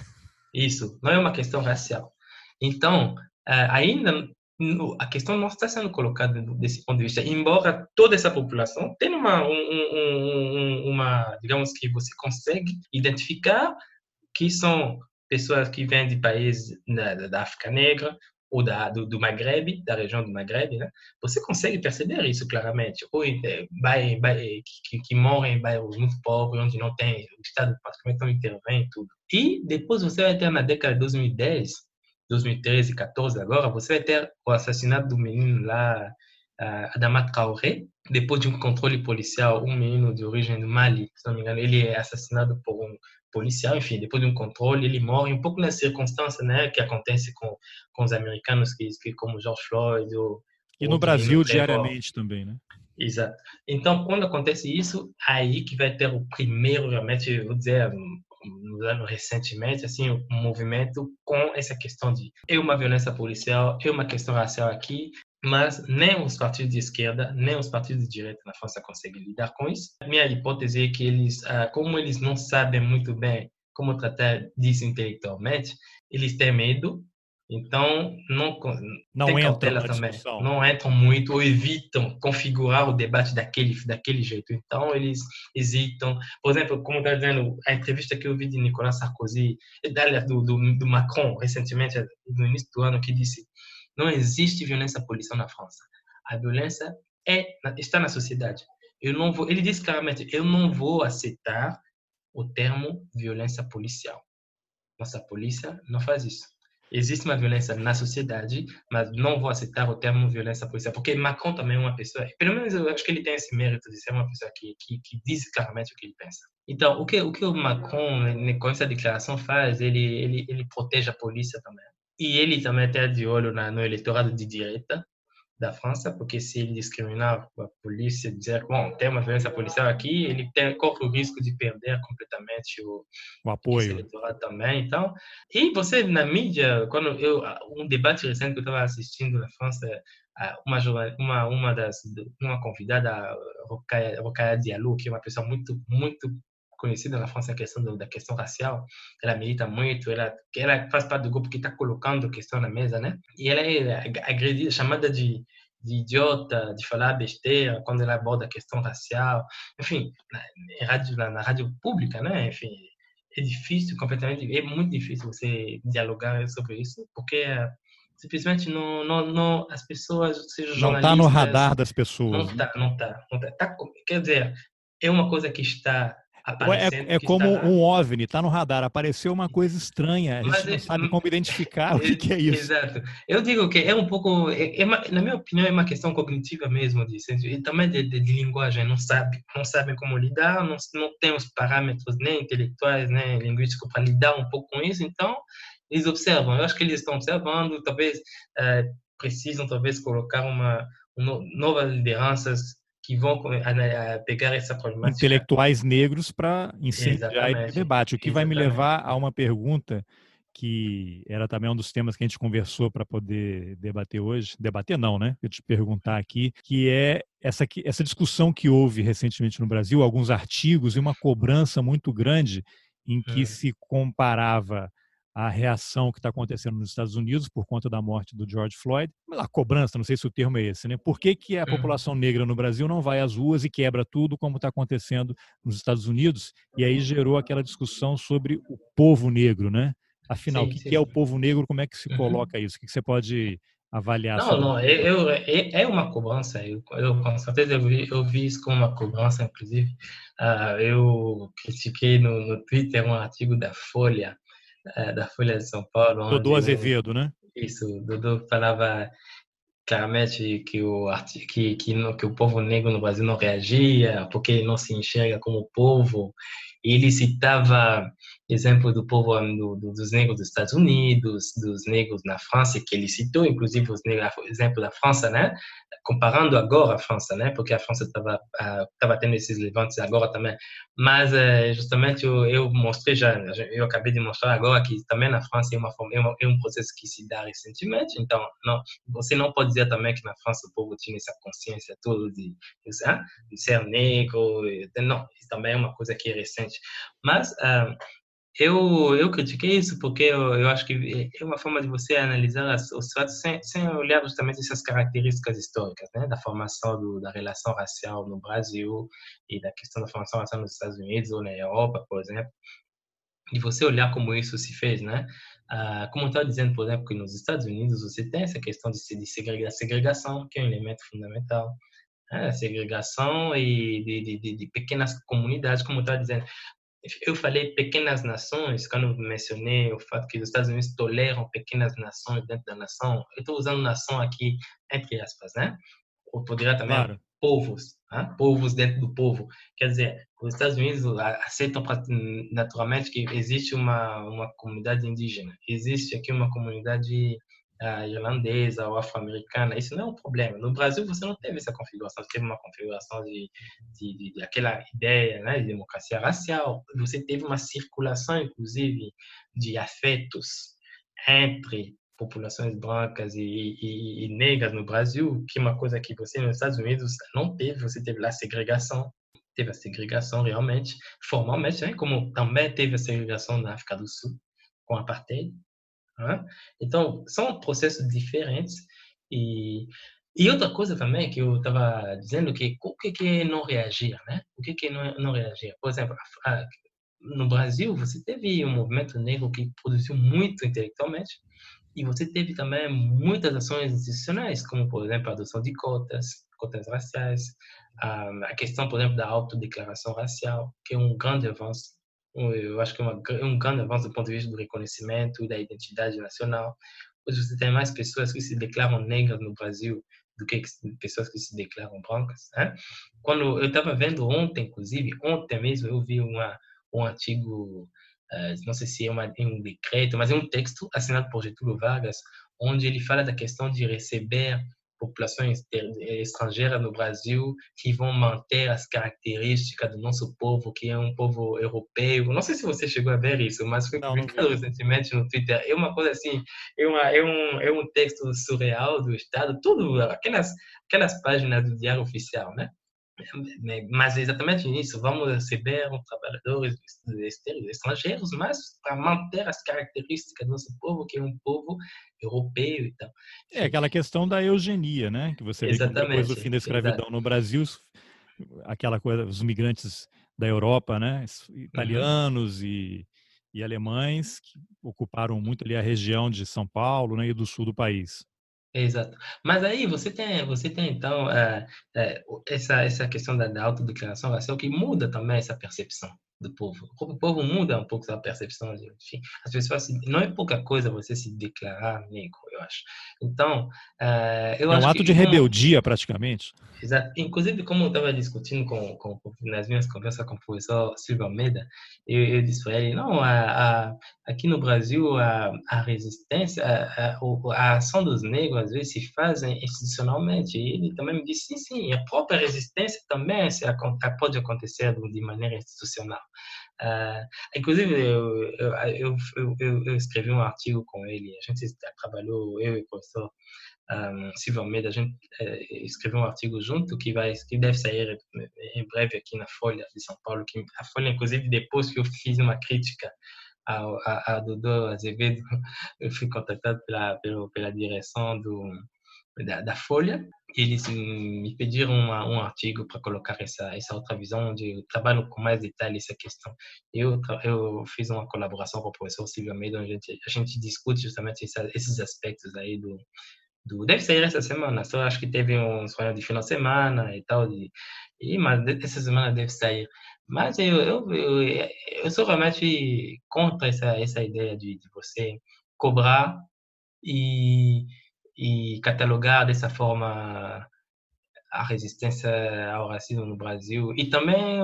Isso, não é uma questão racial. Então, uh, ainda a questão não está sendo colocada desse ponto de vista, embora toda essa população tenha uma, um, um, uma digamos que você consegue identificar que são pessoas que vêm de países da, da África Negra ou da, do, do Maghreb, da região do Maghreb, né? você consegue perceber isso claramente. Ou bairros, bairros, que, que moram em bairros muito pobres, onde não tem, o Estado praticamente não intervém e tudo. E depois você vai ter na década de 2010, 2013, 14 agora, você vai ter o assassinato do menino lá, uh, Adama Traoré, depois de um controle policial, um menino de origem do Mali, se não me engano, ele é assassinado por um policial, enfim, depois de um controle, ele morre, um pouco nas circunstâncias né, que acontece com, com os americanos, que, que como George Floyd ou... E no Brasil diariamente também, né? Exato. Então, quando acontece isso, aí que vai ter o primeiro, realmente, vou dizer, anos recentemente, assim, um movimento com essa questão de é uma violência policial, é uma questão racial aqui, mas nem os partidos de esquerda, nem os partidos de direita na França conseguem lidar com isso. Minha hipótese é que eles, ah, como eles não sabem muito bem como tratar disso intelectualmente, eles têm medo então, não, não tem cautela também. Discussão. Não entram muito ou evitam configurar o debate daquele, daquele jeito. Então, eles hesitam. Por exemplo, como está dizendo, a entrevista que eu vi de Nicolas Sarkozy, do, do, do Macron, recentemente, no início do ano, que disse não existe violência policial na França. A violência é, está na sociedade. Eu não vou, ele disse claramente, eu não vou aceitar o termo violência policial. Nossa polícia não faz isso existe uma violência na sociedade, mas não vou aceitar o termo violência policial, porque Macron também é uma pessoa, pelo menos eu acho que ele tem esse mérito de ser uma pessoa que, que, que diz claramente o que ele pensa. Então, o que, o que o Macron, né, com essa declaração, faz, ele, ele, ele protege a polícia também. E ele também está de olho na, no eleitorado de direita, da França, porque se ele discriminar a polícia, dizer, bom, tem uma violência policial aqui, ele tem, corre o risco de perder completamente o, o apoio. também. Então, e você, na mídia, quando eu, um debate recente que eu estava assistindo na França, uma, uma, uma das, uma convidada, Rokaya Diallo, que é uma pessoa muito, muito conhecida na França a questão da questão racial. Ela milita muito, ela, ela faz parte do grupo que está colocando a questão na mesa, né? E ela é agredida, chamada de, de idiota, de falar besteira quando ela aborda a questão racial. Enfim, na, rádio, na, na rádio pública, né? Enfim, é difícil, completamente, é muito difícil você dialogar sobre isso, porque simplesmente não, não, não as pessoas, seja não está no radar das pessoas. Não está, não está, não está. Tá, quer dizer, é uma coisa que está é, é como está... um OVNI, está no radar, apareceu uma coisa estranha, a gente Mas, não sabe como identificar o que, que, é isso. Exato. Eu digo que é um pouco, é, é uma, na minha opinião, é uma questão cognitiva mesmo, de, e também de, de, de, linguagem, não sabe, não sabem como lidar, não, não tem os parâmetros nem intelectuais, nem linguísticos para lidar um pouco com isso, então eles observam, eu acho que eles estão observando, talvez é, precisam talvez colocar uma, uma novas lideranças que vão pegar essa problemática. Intelectuais negros para incendiar esse debate. O que Exatamente. vai me levar a uma pergunta que era também um dos temas que a gente conversou para poder debater hoje. Debater não, né? Eu te perguntar aqui, que é essa, essa discussão que houve recentemente no Brasil, alguns artigos e uma cobrança muito grande em que é. se comparava a reação que está acontecendo nos Estados Unidos por conta da morte do George Floyd, a cobrança, não sei se o termo é esse, né? Por que, que a uhum. população negra no Brasil não vai às ruas e quebra tudo como está acontecendo nos Estados Unidos? E aí gerou aquela discussão sobre o povo negro, né? Afinal, sim, o que, sim, é o povo negro? Como é que se uhum. coloca isso? O que você pode avaliar? Não, sobre... não, eu, eu, é, é uma cobrança. Eu, eu, com certeza eu vi, eu vi isso como uma cobrança, inclusive. Uh, eu critiquei no, no Twitter um artigo da Folha, uh, da Folha de São Paulo. Dodô Azevedo, né? Isso, Dodô falava claramente que o, que, que, no, que o povo negro no Brasil não reagia, porque não se enxerga como povo. Ele citava exemplo do povo do, do, dos negros dos Estados Unidos, dos negros na França, que ele citou, inclusive os negros, exemplo da França, né? Comparando agora a França, né? Porque a França estava estava tendo esses levantes agora também. Mas eh, justamente eu, eu, mostrei já, eu acabei de mostrar agora que também na França é uma é, uma, é um processo que se dá recentemente. Então, não, você não pode dizer também que na França o povo tinha essa consciência toda de, de, de ser negro. Não, isso também é uma coisa que é recente. Mas uh, eu, eu critiquei isso porque eu, eu acho que é uma forma de você analisar as, os fatos sem, sem olhar justamente essas características históricas, né? Da formação do, da relação racial no Brasil e da questão da formação racial nos Estados Unidos ou na Europa, por exemplo. E você olhar como isso se fez, né? Ah, como eu estava dizendo, por exemplo, que nos Estados Unidos você tem essa questão de, de segregação, que é um elemento fundamental. Né? Segregação e de, de, de, pequenas comunidades, como estava dizendo eu falei pequenas nações, quando mencionei o fato que os Estados Unidos toleram pequenas nações dentro da nação, eu estou usando nação aqui entre aspas, né? Ou poderia também claro. povos, né? povos dentro do povo. Quer dizer, os Estados Unidos aceitam naturalmente que existe uma, uma comunidade indígena, existe aqui uma comunidade uh, irlandesa ou afro-americana, isso não é um problema. No Brasil, você não teve essa configuração, você teve uma configuração de, de, de, de aquela ideia né, de democracia racial, você teve uma circulação, inclusive, de afetos entre populações brancas e, e, e, negras no Brasil, que é uma coisa que você nos Estados Unidos não teve, você teve lá segregação, teve a segregação realmente, formalmente, né? como também teve a segregação na África do Sul, com a apartheid, né? Então, são processos diferentes. E, e outra coisa também que eu estava dizendo, que o que, que é não reagir, né? O que, que é não, não reagir? Por exemplo, a, no Brasil, você teve um movimento negro que produziu muito intelectualmente, e você teve também muitas ações institucionais, como, por exemplo, a adoção de cotas, cotas raciais, a questão, por exemplo, da autodeclaração racial, que é um grande avanço eu acho que é uma, um grande avanço do ponto de vista do reconhecimento da identidade nacional. Hoje você tem mais pessoas que se declaram negras no Brasil do que pessoas que se declaram brancas. Né? Quando eu estava vendo ontem, inclusive, ontem mesmo, eu vi uma, um artigo, uh, não sei se é uma, um decreto, mas é um texto assinado por Getúlio Vargas, onde ele fala da questão de receber populações estrangeiras no Brasil que vão manter as características do nosso povo, que é um povo europeu. Não sei se você chegou a ver isso, mas foi publicado recentemente no Twitter. É uma coisa assim, é, uma, é, um, é um texto surreal do Estado, tudo, aquelas, aquelas páginas do Diário Oficial, né? Mas exatamente nisso, vamos receber trabalhadores estrangeiros, mas para manter as características do nosso povo, que é um povo europeu e tal. É aquela questão da eugenia, né? Que você vê depois do fim da escravidão exatamente. no Brasil, aquela coisa, os migrantes da Europa, né? Italianos uhum. e, e alemães que ocuparam muito ali a região de São Paulo, né? E do sul do país. Exato. Mas aí você tem, você tem então é, é, essa essa questão da, da autodeclaração racial que muda também essa percepção do povo. O povo muda um pouco a percepção enfim, as pessoas não é pouca coisa você se declarar negro. Eu acho. Então, uh, eu é um ato de rebeldia, praticamente. Exato. Inclusive, como eu estava discutindo com, com, nas minhas conversas com o professor Silvio Almeida, eu, eu disse para ele, não, a, a, aqui no Brasil, a, a resistência, a, a, a, ação dos negros, às vezes, se faz institucionalmente. E ele também me disse, sim, sim, a própria resistência também se, pode acontecer de maneira institucional. Uh, inclusive, eu, eu, eu, eu, escrevi um artigo com ele, a gente trabalhou, eu e o professor um, Silvio Almeida, a gente uh, escreveu um artigo junto que vai que deve sair em breve aqui na Folha de São Paulo, que a Folha, inclusive, depois que eu fiz uma crítica ao, a, a Dodô Azevedo, eu fui contactado pela, pela, pela direção do, da, da Folha eles me pediram uma, um artigo para colocar essa essa outra visão eu trabalho com mais detalhes essa questão. Eu eu fiz uma colaboração com o professor Silvio Almeida onde a gente, a gente discute justamente essa, esses aspectos aí do do deve sair essa semana. Só acho que teve um sonho de final de semana e tal de, e mas essa semana deve sair. Mas eu eu, eu, eu sou realmente contra essa essa ideia de, de você cobrar e e catalogar dessa forma a resistência ao racismo no Brasil e também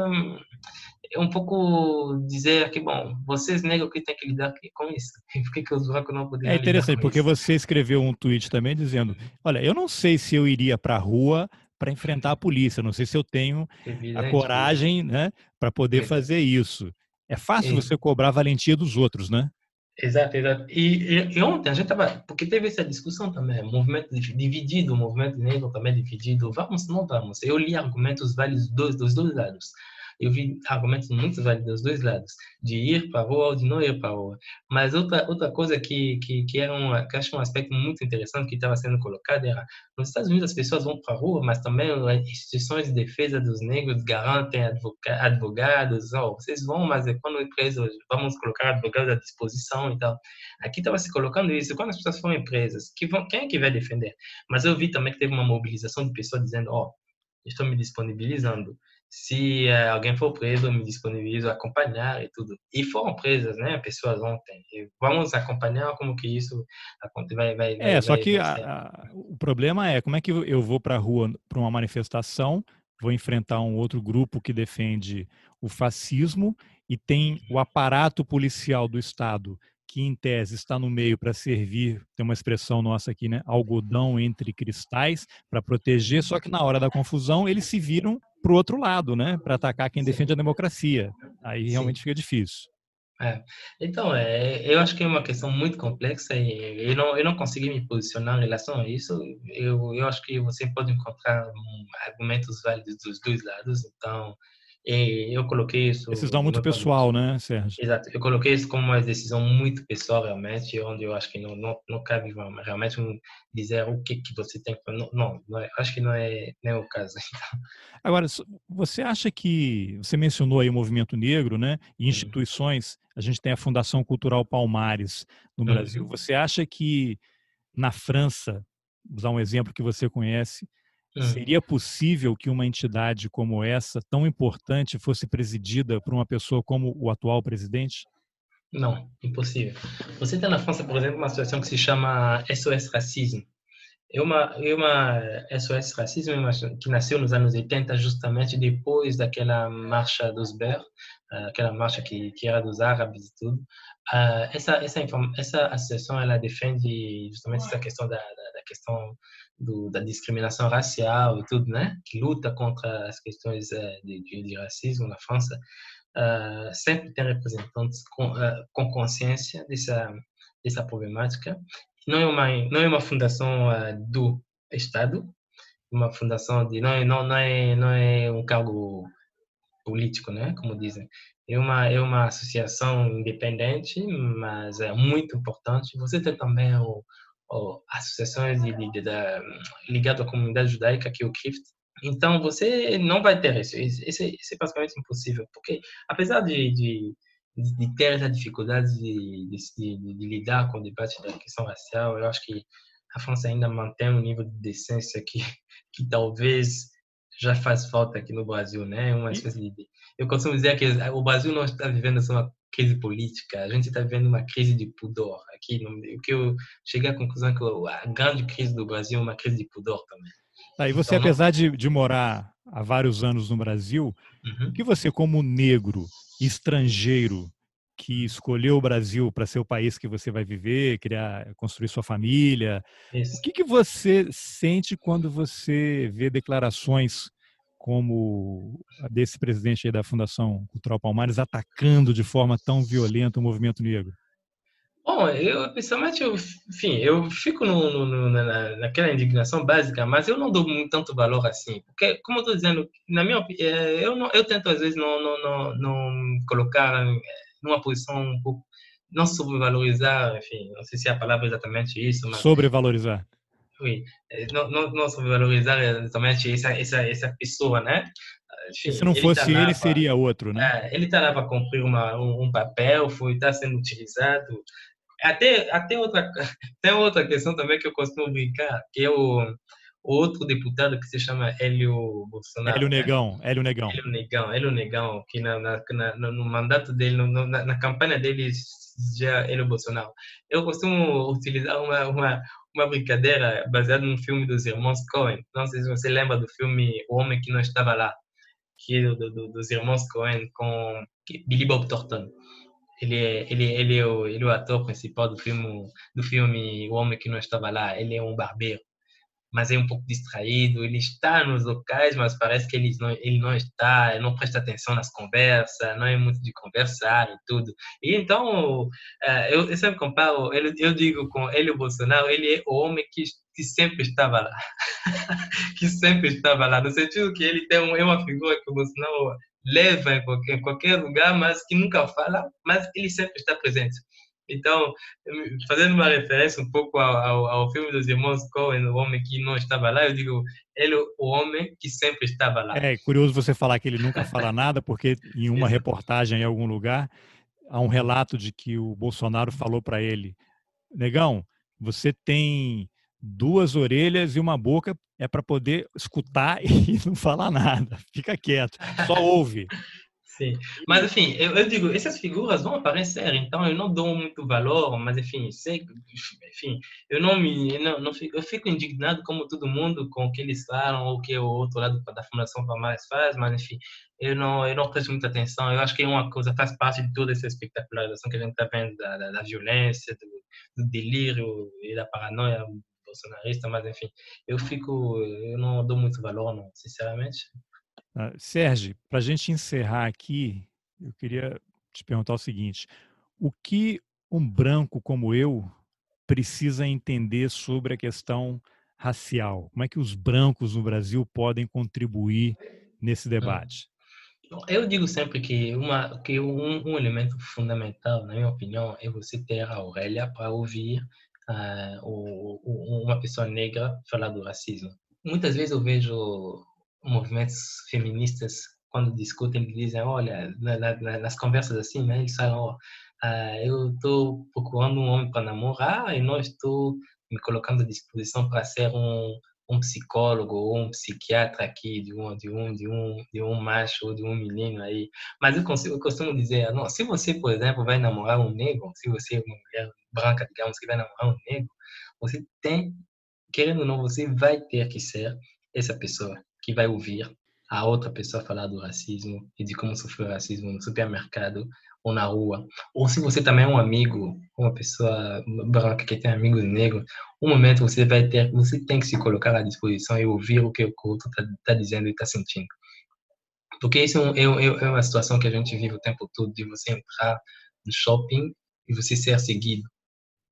um pouco dizer que bom vocês negam que tem que lidar com isso por que, que os brancos não poderiam é interessante porque isso? você escreveu um tweet também dizendo olha eu não sei se eu iria para a rua para enfrentar a polícia não sei se eu tenho Evidente. a coragem né para poder é. fazer isso é fácil é. você cobrar a valentia dos outros né Exato, exato. E, e, e, ontem a gente estava, porque teve essa discussão também, movimento dividido, movimento negro também dividido, vamos, não vamos. Eu li argumentos válidos dos, dos dois lados eu vi argumentos muito válidos dos dois lados, de ir para a rua ou de não ir para a rua. Mas outra, outra coisa que, que, que, era um, que acho um aspecto muito interessante que estava sendo colocado era, nos Estados Unidos as pessoas vão para a rua, mas também as instituições de defesa dos negros garantem advogados, oh, vocês vão, mas é quando é preso, vamos colocar advogados à disposição e tal. Aqui estava se colocando isso, quando as pessoas forem presas, que vão, quem é que vai defender? Mas eu vi também que teve uma mobilização de pessoas dizendo, ó, oh, estou me disponibilizando se uh, alguém for preso, eu me disponibilizo a acompanhar e tudo. E foram presas, né, pessoas ontem. E vamos acompanhar como que isso vai vai É, vai, só que a, a, o problema é como é que eu vou para a rua para uma manifestação, vou enfrentar um outro grupo que defende o fascismo e tem o aparato policial do Estado que em tese está no meio para servir, tem uma expressão nossa aqui, né, algodão entre cristais para proteger, só que na hora da confusão eles se viram para o outro lado, né, para atacar quem defende a democracia. Aí realmente Sim. fica difícil. É. Então, é, eu acho que é uma questão muito complexa e eu não, eu não consegui me posicionar em relação a isso. Eu, eu acho que você pode encontrar um, argumentos válidos dos dois lados. Então, e eu coloquei isso. Decisão muito pessoal, né, Sérgio? Exato. Eu coloquei isso como uma decisão muito pessoal, realmente, onde eu acho que não, não, não cabe realmente dizer o que, que você tem que. Não, não, não é, acho que não é, não é o caso. Então. Agora, você acha que. Você mencionou aí o movimento negro, né? E instituições. A gente tem a Fundação Cultural Palmares no Brasil. Uhum. Você acha que na França, usar um exemplo que você conhece, Hum. Seria possível que uma entidade como essa, tão importante, fosse presidida por uma pessoa como o atual presidente? Não, impossível. Você tem na França, por exemplo, uma situação que se chama SOS Racismo. É uma, é uma SOS Racismo que nasceu nos anos 80, justamente depois daquela marcha dos Ber, ah, aquela marcha que, que era dos árabes e tudo. Uh, essa, essa, essa associação ela defende justamente essa questão da, da, da questão do, da discriminação racial e tudo, né? Que luta contra as questões uh, de, de, de, racismo na França. Uh, sempre tem representantes com, com consciência dessa, dessa problemática. Não é uma, não é uma fundação do Estado, uma fundação de não é, não, não é, não é um cargo político, né? Como dizem é uma é uma associação independente, mas é muito importante. Você tem também o, o associações de, de, de, ligado à comunidade judaica que é o CRIFT. Então você não vai ter isso. Isso, é basicamente impossível, porque apesar de, de de ter essa dificuldade de, de, de, de, lidar com o debate da questão racial, eu acho que a França ainda mantém um nível de decência que, que talvez já faz falta aqui no Brasil, né? Uma espécie de eu costumo dizer que o Brasil não está vivendo só uma crise política, a gente está vivendo uma crise de pudor. Aqui, o que eu cheguei à conclusão é que a grande crise do Brasil é uma crise de pudor também. Ah, e você, então, apesar não... de, de morar há vários anos no Brasil, uhum. que você, como negro, estrangeiro, que escolheu o Brasil para ser o país que você vai viver, criar, construir sua família. Isso. O que, que você sente quando você vê declarações como desse presidente da Fundação Cultural Palmares atacando de forma tão violenta o movimento negro? Bom, eu pessoalmente, eu, enfim, eu fico no, no, na, naquela indignação básica, mas eu não dou muito, tanto valor assim, porque, como eu estou dizendo, na minha opinião, é, eu, não, eu tento às vezes não, não, não, não colocar numa posição um pouco, não sobrevalorizar, enfim, não sei se é a palavra é exatamente isso, mas... Sobrevalorizar. Oui, é, não, não, não sobrevalorizar exatamente essa, essa, essa pessoa, né? Enfim, se não fosse ele, tá ele seria outro, né? É, ele está lá para cumprir uma, um, um, papel, foi está sendo utilizado. Até até outra tem outra questão também que eu costumo brincar, que é o outro deputado que se chama Hélio Bolsonaro. Hélio né? Negão, né? Hélio Negão. Hélio Negão, Hélio Negão, que na, na, na no mandato dele, no, na, na, campanha dele, já Hélio Bolsonaro. Eu costumo utilizar uma, uma, uma brincadeira baseada num filme dos irmãos Cohen. Não sei se você lembra do filme O Homem que Não Estava Lá, que é do, do, dos irmãos Cohen com Billy Bob Thornton. Ele é, ele, ele, é o, ele é o ator principal do filme, do filme O Homem que Não Estava Lá. Ele é um barbeiro mas é um pouco distraído. Ele está nos locais, mas parece que ele não, ele não está, ele não presta atenção nas conversas, não é muito de conversar e tudo. E então, eh, eu, eu sempre comparo, eu, eu digo com ele, o Bolsonaro, ele é o homem que, que sempre estava lá. que sempre estava lá, no sentido que ele tem um, é uma figura que o Bolsonaro leva em qualquer, em qualquer lugar, mas que nunca fala, mas ele sempre está presente. Então, fazendo uma referência um pouco ao, ao, ao, filme dos irmãos Coen, o homem que não estava lá, eu digo, ele o homem que sempre estava lá. É curioso você falar que ele nunca fala nada, porque em uma reportagem em algum lugar, há um relato de que o Bolsonaro falou para ele, negão, você tem duas orelhas e uma boca é para poder escutar e não falar nada. Fica quieto, só ouve. Sim, mas enfim, eu, eu, digo, essas figuras vão aparecer, então eu não dou muito valor, mas enfim, sei, enfim, eu não me, não, não fico, eu fico indignado como todo mundo com o que eles falam ou o que o outro lado da Fundação Palmares faz, mas enfim, eu não, eu não presto muita atenção. Eu acho que é uma coisa faz parte de toda essa espetacularização que a gente está vendo da, da, da violência, do, do delírio e da paranoia bolsonarista, mas enfim, eu fico, eu não dou muito valor, não, sinceramente. Uh, Sérgio, para a gente encerrar aqui, eu queria te perguntar o seguinte: o que um branco como eu precisa entender sobre a questão racial? Como é que os brancos no Brasil podem contribuir nesse hum. debate? Eu digo sempre que, uma, que um, um elemento fundamental, na minha opinião, é você ter a orelha para ouvir uh, o, o, uma pessoa negra falar do racismo. Muitas vezes eu vejo movimentos feministas, quando discutem, dizem, olha, na, na, nas conversas assim, né, eles falam, oh, uh, eu estou procurando um homem para namorar e não estou me colocando à disposição para ser um, um psicólogo ou um psiquiatra aqui de um de um de um de um macho ou de um menino aí mas eu, consigo, eu costumo dizer não se você por exemplo vai namorar um negro se você é uma mulher branca digamos que vai namorar um negro você tem querendo ou não você vai ter que ser essa pessoa que vai ouvir a outra pessoa falar do racismo e de como sofreu racismo no supermercado ou na rua. Ou se você também é um amigo, uma pessoa branca que tem amigos negros, um momento você vai ter, você tem que se colocar à disposição e ouvir o que o outro está tá dizendo e está sentindo. Porque isso é, é, é, é uma situação que a gente vive o tempo todo, de você entrar no shopping e você ser seguido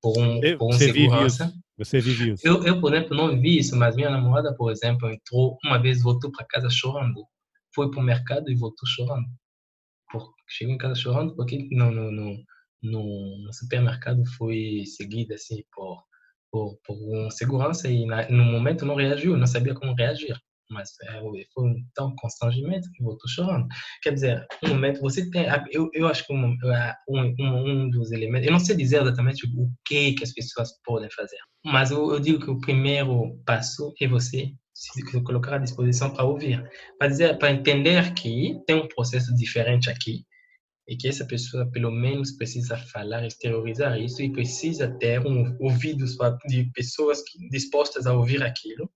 por um, por um segurança você vive isso? Eu, eu, por exemplo, não vi isso, mas minha namorada, por exemplo, entrou uma vez, voltou para casa chorando. Foi para o mercado e voltou chorando. Por, chegou em casa chorando porque no, no, no, no supermercado foi seguida assim por, por, por um segurança e na, no momento não reagiu, não sabia como reagir mas é, foi um tão constrangimento que voltou chorando. Quer dizer, um momento, você tem, eu, eu acho que um, um, um dos elementos, eu não sei dizer exatamente o que que as pessoas podem fazer, mas eu, eu digo que o primeiro passo é você se colocar à disposição para ouvir, para dizer, para entender que tem um processo diferente aqui e que essa pessoa pelo menos precisa falar, exteriorizar isso e precisa ter um ouvido de pessoas dispostas a ouvir aquilo,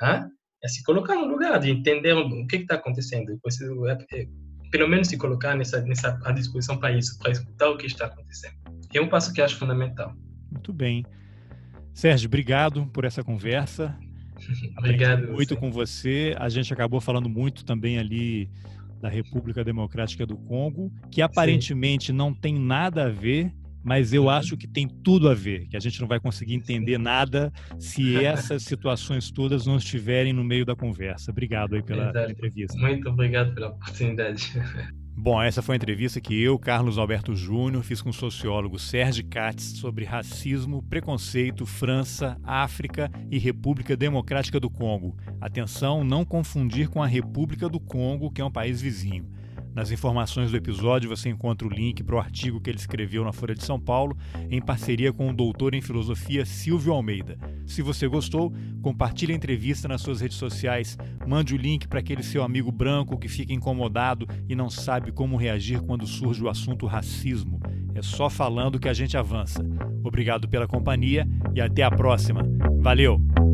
ah? É se colocar no lugar de entender o que está acontecendo, é, é, pelo menos se colocar nessa, nessa à disposição para isso, para escutar o que está acontecendo. É um passo que acho fundamental. Muito bem. Sérgio, obrigado por essa conversa. obrigado. Muito você. com você. A gente acabou falando muito também ali da República Democrática do Congo, que aparentemente Sim. não tem nada a ver, mas eu acho que tem tudo a ver, que a gente não vai conseguir entender nada se essas situações todas não estiverem no meio da conversa. Obrigado aí pela, pela entrevista. Muito obrigado pela oportunidade. Bom, essa foi a entrevista que eu, Carlos Alberto Júnior, fiz com o sociólogo Sérgio Katz sobre racismo, preconceito, França, África e República Democrática do Congo. Atenção, não confundir com a República do Congo, que é um país vizinho. Nas informações do episódio você encontra o link para o artigo que ele escreveu na Folha de São Paulo, em parceria com o doutor em filosofia Silvio Almeida. Se você gostou, compartilhe a entrevista nas suas redes sociais, mande o link para aquele seu amigo branco que fica incomodado e não sabe como reagir quando surge o assunto racismo. É só falando que a gente avança. Obrigado pela companhia e até a próxima. Valeu!